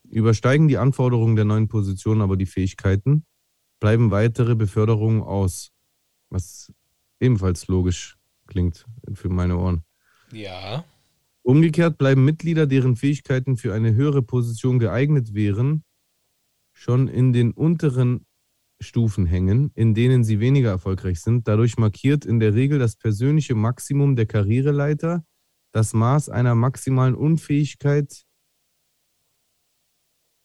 Übersteigen die Anforderungen der neuen Position aber die Fähigkeiten, bleiben weitere Beförderungen aus. Was ebenfalls logisch klingt für meine Ohren. Ja. Umgekehrt bleiben Mitglieder, deren Fähigkeiten für eine höhere Position geeignet wären, schon in den unteren Stufen hängen, in denen sie weniger erfolgreich sind. Dadurch markiert in der Regel das persönliche Maximum der Karriereleiter das Maß einer maximalen Unfähigkeit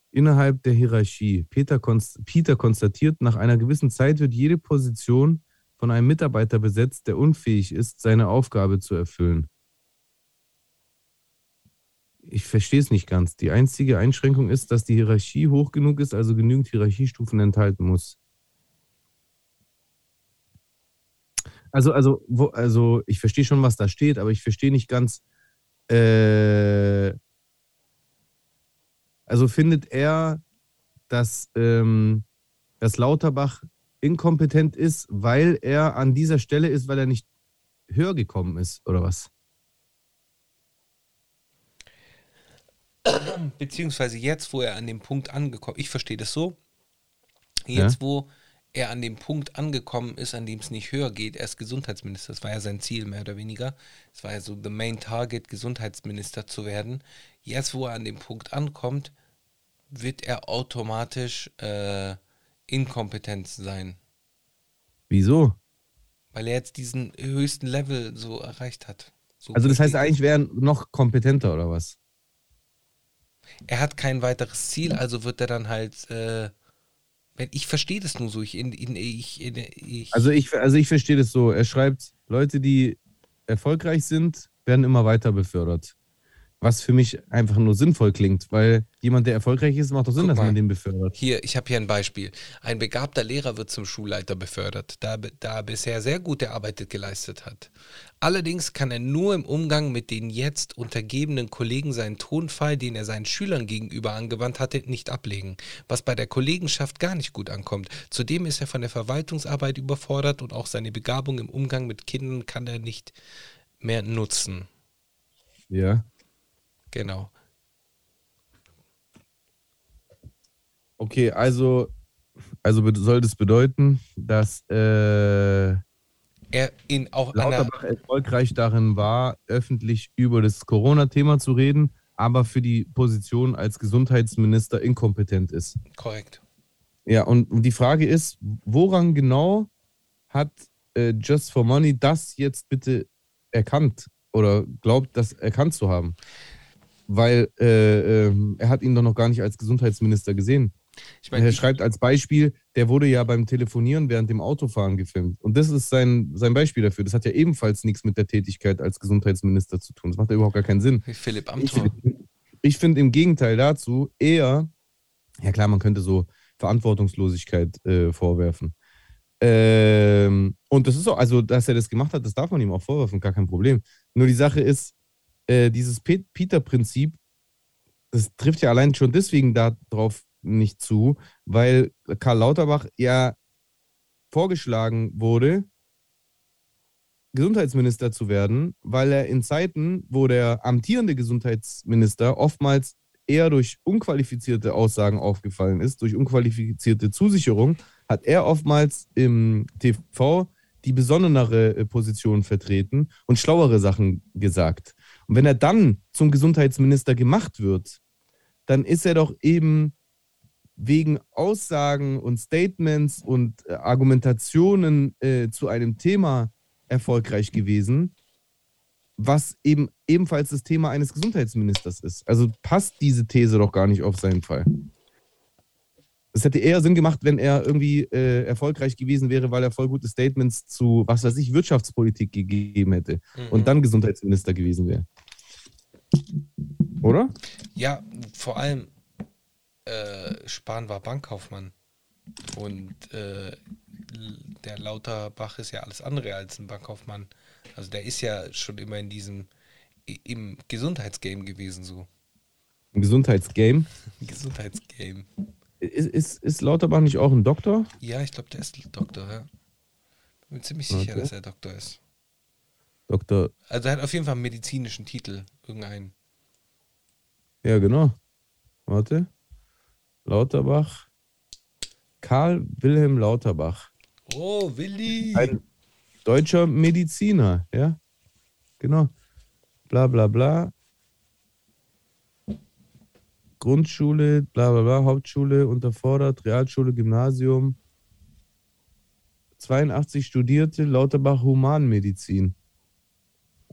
innerhalb der Hierarchie. Peter, konst Peter konstatiert, nach einer gewissen Zeit wird jede Position von einem Mitarbeiter besetzt, der unfähig ist, seine Aufgabe zu erfüllen. Ich verstehe es nicht ganz. Die einzige Einschränkung ist, dass die Hierarchie hoch genug ist, also genügend Hierarchiestufen enthalten muss. Also, also, wo, also ich verstehe schon, was da steht, aber ich verstehe nicht ganz. Äh, also findet er, dass, ähm, dass Lauterbach inkompetent ist, weil er an dieser Stelle ist, weil er nicht höher gekommen ist, oder was? Beziehungsweise jetzt, wo er an dem Punkt angekommen ich verstehe das so, jetzt, Ja. wo er an dem Punkt angekommen ist, an dem es nicht höher geht, er ist Gesundheitsminister, das war ja sein Ziel, mehr oder weniger. Es war ja so the main target, Gesundheitsminister zu werden. Jetzt, wo er an dem Punkt ankommt, wird er automatisch äh, inkompetent sein, Wieso? weil er jetzt diesen höchsten Level so erreicht hat. So Also das heißt eigentlich, wäre er noch kompetenter, oder was? Er hat kein weiteres Ziel, also wird er dann halt, äh, ich verstehe das nur so, ich, in, in, ich, in, ich Also ich, also ich verstehe das so. Er schreibt, Leute, die erfolgreich sind, werden immer weiter befördert. Was für mich einfach nur sinnvoll klingt, weil jemand, der erfolgreich ist, macht doch Sinn, Guck dass mal. man den befördert. hier, ich habe hier ein Beispiel. Ein begabter Lehrer wird zum Schulleiter befördert, da, da er bisher sehr gute Arbeit geleistet hat. Allerdings kann er nur im Umgang mit den jetzt untergebenen Kollegen seinen Tonfall, den er seinen Schülern gegenüber angewandt hatte, nicht ablegen, was bei der Kollegenschaft gar nicht gut ankommt. Zudem ist er von der Verwaltungsarbeit überfordert und auch seine Begabung im Umgang mit Kindern kann er nicht mehr nutzen. Ja. Genau. Okay, also, also soll das bedeuten, dass äh, er in auch Lauterbach erfolgreich darin war, öffentlich über das Corona-Thema zu reden, aber für die Position als Gesundheitsminister inkompetent ist. Korrekt. Ja, und die Frage ist, woran genau hat äh, Just for Money das jetzt bitte erkannt oder glaubt, das erkannt zu haben? Weil äh, äh, er hat ihn doch noch gar nicht als Gesundheitsminister gesehen. Ich mein, er schreibt als Beispiel, der wurde ja beim Telefonieren während dem Autofahren gefilmt. Und das ist sein, sein Beispiel dafür. Das hat ja ebenfalls nichts mit der Tätigkeit als Gesundheitsminister zu tun. Das macht ja überhaupt gar keinen Sinn. Philipp Amthor. Ich, ich finde im Gegenteil dazu eher, ja klar, man könnte so Verantwortungslosigkeit äh, vorwerfen. Ähm, und das ist auch, also, dass er das gemacht hat, das darf man ihm auch vorwerfen, gar kein Problem. Nur die Sache ist, äh, dieses Peter-Prinzip, das trifft ja allein schon deswegen darauf nicht zu, weil Karl Lauterbach ja vorgeschlagen wurde, Gesundheitsminister zu werden, weil er in Zeiten, wo der amtierende Gesundheitsminister oftmals eher durch unqualifizierte Aussagen aufgefallen ist, durch unqualifizierte Zusicherung, hat er oftmals im TV die besonnenere äh, Position vertreten und schlauere Sachen gesagt. Und wenn er dann zum Gesundheitsminister gemacht wird, dann ist er doch eben wegen Aussagen und Statements und äh, Argumentationen äh, zu einem Thema erfolgreich gewesen, was eben ebenfalls das Thema eines Gesundheitsministers ist. Also passt diese These doch gar nicht auf seinen Fall. Es hätte eher Sinn gemacht, wenn er irgendwie äh, erfolgreich gewesen wäre, weil er voll gute Statements zu, was weiß ich, Wirtschaftspolitik gegeben hätte mhm. und dann Gesundheitsminister gewesen wäre. Oder? Ja, vor allem, äh, Spahn war Bankkaufmann. Und äh, der Lauterbach ist ja alles andere als ein Bankkaufmann. Also der ist ja schon immer in diesem, im Gesundheitsgame gewesen so. Im Gesundheitsgame? Gesundheitsgame. Ist, ist, ist Lauterbach nicht auch ein Doktor? Ja, ich glaube, der ist Doktor, ja. Bin mir ziemlich sicher, okay. dass er Doktor ist. Doktor. Also er hat auf jeden Fall einen medizinischen Titel, irgendeinen. Ja, genau. Warte. Lauterbach. Karl Wilhelm Lauterbach. Oh, Willi. Ein deutscher Mediziner, ja. Genau. Bla bla bla. Grundschule, bla bla bla, Hauptschule unterfordert, Realschule, Gymnasium. 82 studierte Lauterbach Humanmedizin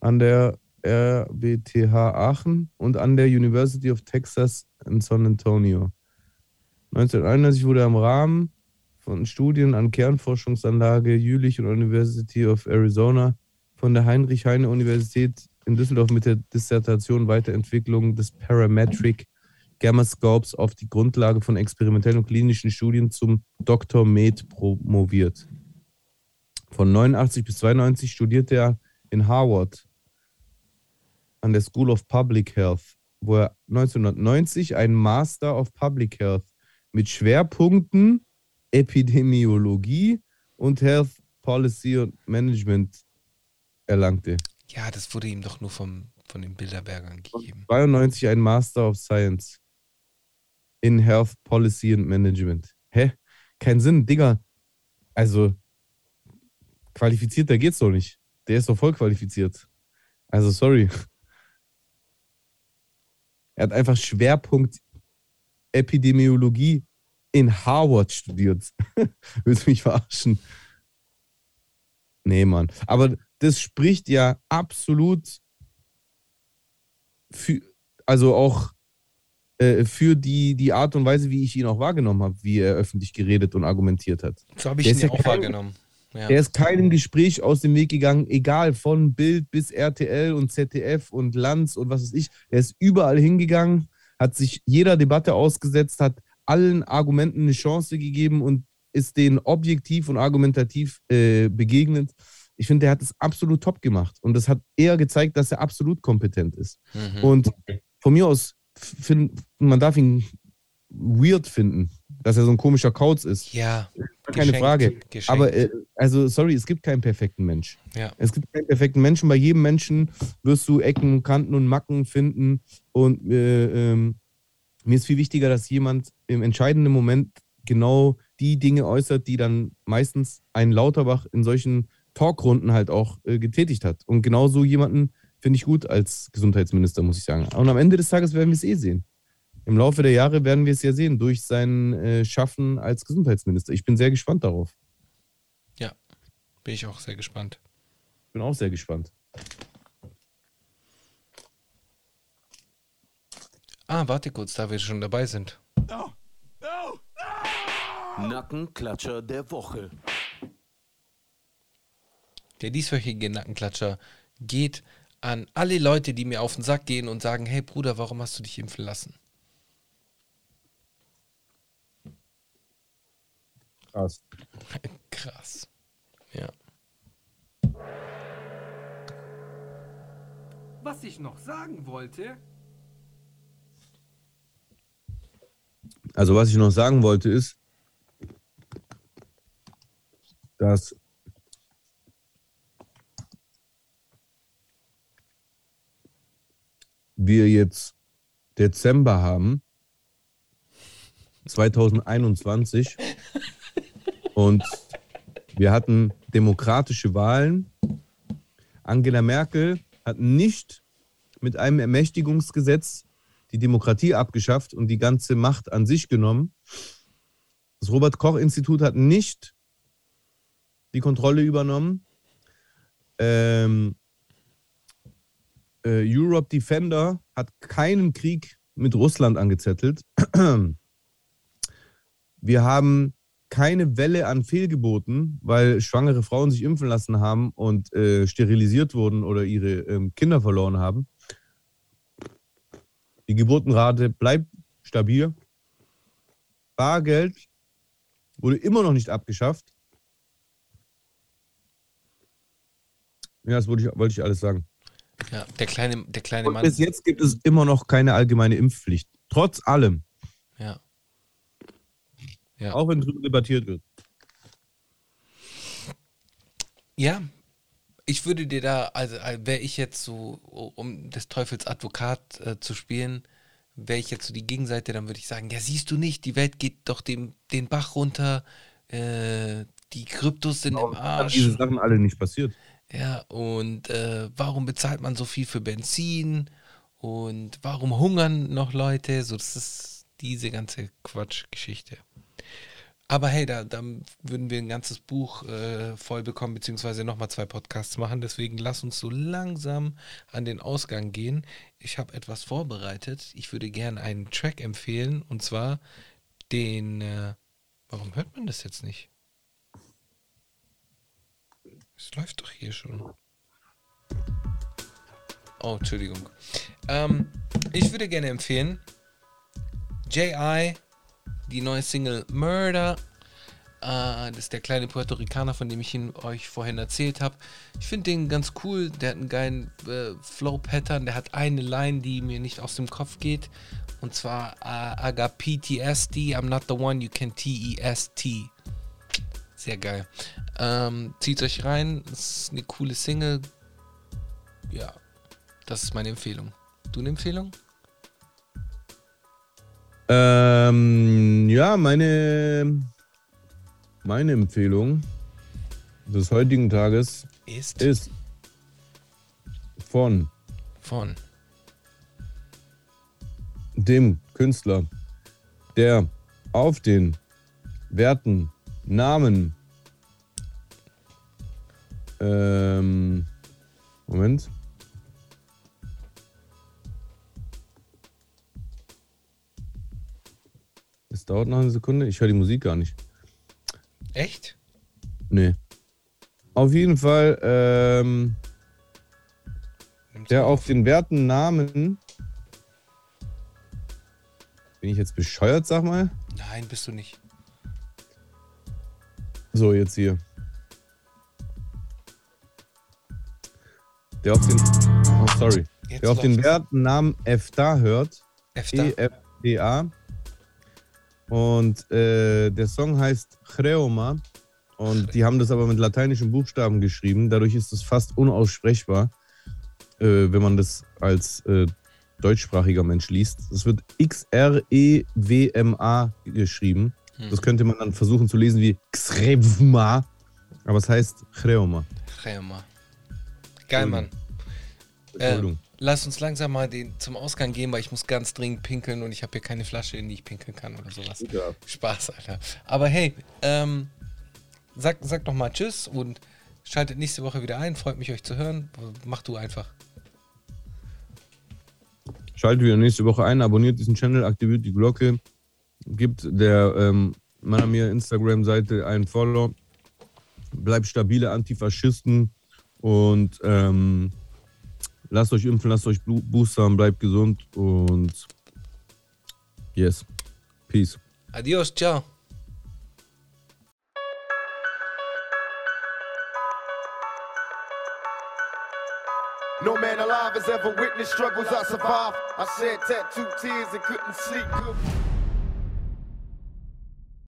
an der RWTH Aachen und an der University of Texas in San Antonio. 1991 wurde er im Rahmen von Studien an Kernforschungsanlage Jülich und University of Arizona von der Heinrich-Heine-Universität in Düsseldorf mit der Dissertation Weiterentwicklung des Parametric Gamma Scopes auf die Grundlage von experimentellen und klinischen Studien zum Dr. Med promoviert. Von 89 bis 92 studierte er in Harvard an der School of Public Health, wo er 1990 einen Master of Public Health mit Schwerpunkten Epidemiologie und Health Policy und Management erlangte. Ja, das wurde ihm doch nur vom, von den Bilderbergern gegeben. 92 ein Master of Science in Health Policy and Management. Hä? Kein Sinn, Digga. Also, qualifizierter geht's doch nicht. Der ist doch voll qualifiziert. Also, sorry. Er hat einfach Schwerpunkt Epidemiologie in Harvard studiert. Willst du mich verarschen? Nee, Mann. Aber das spricht ja absolut für, also auch äh, für die, die Art und Weise, wie ich ihn auch wahrgenommen habe, wie er öffentlich geredet und argumentiert hat. So habe ich der ihn ja auch kein, wahrgenommen. Ja. Er ist keinem Gespräch aus dem Weg gegangen, egal von Bild bis RTL und ZDF und Lanz und was weiß ich. Er ist überall hingegangen, hat sich jeder Debatte ausgesetzt, hat allen Argumenten eine Chance gegeben und ist denen objektiv und argumentativ äh, begegnet. Ich finde, der hat es absolut top gemacht und das hat eher gezeigt, dass er absolut kompetent ist. Mhm. Und von mir aus, find, man darf ihn weird finden, dass er so ein komischer Kauz ist. Ja. Keine Frage. Geschenkt. Aber äh, also, sorry, es gibt keinen perfekten Mensch. Ja. Es gibt keinen perfekten Menschen. Bei jedem Menschen wirst du Ecken, Kanten und Macken finden. Und äh, ähm, mir ist viel wichtiger, dass jemand im entscheidenden Moment genau die Dinge äußert, die dann meistens ein Lauterbach in solchen Talkrunden halt auch äh, getätigt hat. Und genau so jemanden finde ich gut als Gesundheitsminister, muss ich sagen. Und am Ende des Tages werden wir es eh sehen. Im Laufe der Jahre werden wir es ja sehen, durch sein äh, Schaffen als Gesundheitsminister. Ich bin sehr gespannt darauf. Ja, bin ich auch sehr gespannt. Bin auch sehr gespannt. Ah, warte kurz, da wir schon dabei sind. No, no, no! Nackenklatscher der Woche. Der dieswöchige Nackenklatscher geht an alle Leute, die mir auf den Sack gehen und sagen, hey Bruder, warum hast du dich impfen lassen? Krass. Krass. Ja. Was ich noch sagen wollte. Also was ich noch sagen wollte ist, dass wir jetzt Dezember haben, 2021, und wir hatten demokratische Wahlen. Angela Merkel hat nicht mit einem Ermächtigungsgesetz die Demokratie abgeschafft und die ganze Macht an sich genommen. Das Robert Koch Institut hat nicht die Kontrolle übernommen. Ähm, äh, Europe Defender hat keinen Krieg mit Russland angezettelt. Wir haben keine Welle an Fehlgeboten, weil schwangere Frauen sich impfen lassen haben und äh, sterilisiert wurden oder ihre ähm, Kinder verloren haben. Die Geburtenrate bleibt stabil. Bargeld wurde immer noch nicht abgeschafft. Ja, das wollte ich, wollte ich alles sagen. Ja, der kleine, der kleine Und Mann. bis jetzt gibt es immer noch keine allgemeine Impfpflicht. Trotz allem. Ja. Ja. Auch wenn drüber debattiert wird. Ja, ich würde dir da, also wäre ich jetzt so, um des Teufels Advokat äh, zu spielen, wäre ich jetzt so die Gegenseite, dann würde ich sagen, ja siehst du nicht, die Welt geht doch dem, den Bach runter, äh, die Kryptos sind im Arsch. Diese Sachen alle nicht passiert. Ja, und äh, warum bezahlt man so viel für Benzin? Und warum hungern noch Leute? So, das ist diese ganze Quatschgeschichte. Aber hey, da, da würden wir ein ganzes Buch äh, voll bekommen, beziehungsweise nochmal zwei Podcasts machen. Deswegen lass uns so langsam an den Ausgang gehen. Ich habe etwas vorbereitet. Ich würde gerne einen Track empfehlen, und zwar den. Äh, warum hört man das jetzt nicht? Es läuft doch hier schon. Oh, Entschuldigung. Ähm, ich würde gerne empfehlen J.I., die neue Single Murder. Äh, das ist der kleine Puerto Ricaner, von dem ich ihn euch vorhin erzählt habe. Ich finde den ganz cool. Der hat einen geilen äh, Flow-Pattern. Der hat eine Line, die mir nicht aus dem Kopf geht. Und zwar uh, I got PTSD, I'm not the one you can T-E-S-T. Sehr geil. Ähm, zieht euch rein. Ist eine coole Single. Ja, das ist meine Empfehlung. Du eine Empfehlung? Ähm, ja, meine, meine Empfehlung des heutigen Tages Ist ist von von dem Künstler, der auf den Werten, Namen, ähm, Moment. Es dauert noch eine Sekunde. Ich höre die Musik gar nicht. Echt? Nee. Auf jeden Fall, ähm, der auf den Werten, Namen. Bin ich jetzt bescheuert, sag mal? Nein, bist du nicht. So, jetzt hier. Der auf den. Oh, sorry. Jetzt Der auf den. Werten Namen EFTA hört. Efter. E-F-D-A. Und äh, der Song heißt Chreoma. Und die haben das aber mit lateinischen Buchstaben geschrieben. Dadurch ist es fast unaussprechbar, äh, wenn man das als äh, deutschsprachiger Mensch liest. Es wird X-R-E-W-M-A geschrieben. Hm. Das könnte man dann versuchen zu lesen wie Xrevma, aber es heißt Chreoma. Chreoma. Geil, Mann. Äh, Entschuldigung. lass uns langsam mal den, zum Ausgang gehen, weil ich muss ganz dringend pinkeln und ich habe hier keine Flasche, in die ich pinkeln kann oder sowas. Ja. Spaß, Alter. Aber hey, ähm, sag, sag doch mal Tschüss und schaltet nächste Woche wieder ein. Freut mich, euch zu hören. Mach du einfach. Schaltet wieder nächste Woche ein, abonniert diesen Channel, aktiviert die Glocke, gibt der ähm, Manamir Instagram-Seite einen Follow, bleibt stabile Antifaschisten und ähm, lasst euch impfen, lasst euch boostern, bleibt gesund und yes, peace. Adios, ciao. No man alive has ever witnessed struggles I survived. I shed tattooed tears and couldn't sleep good.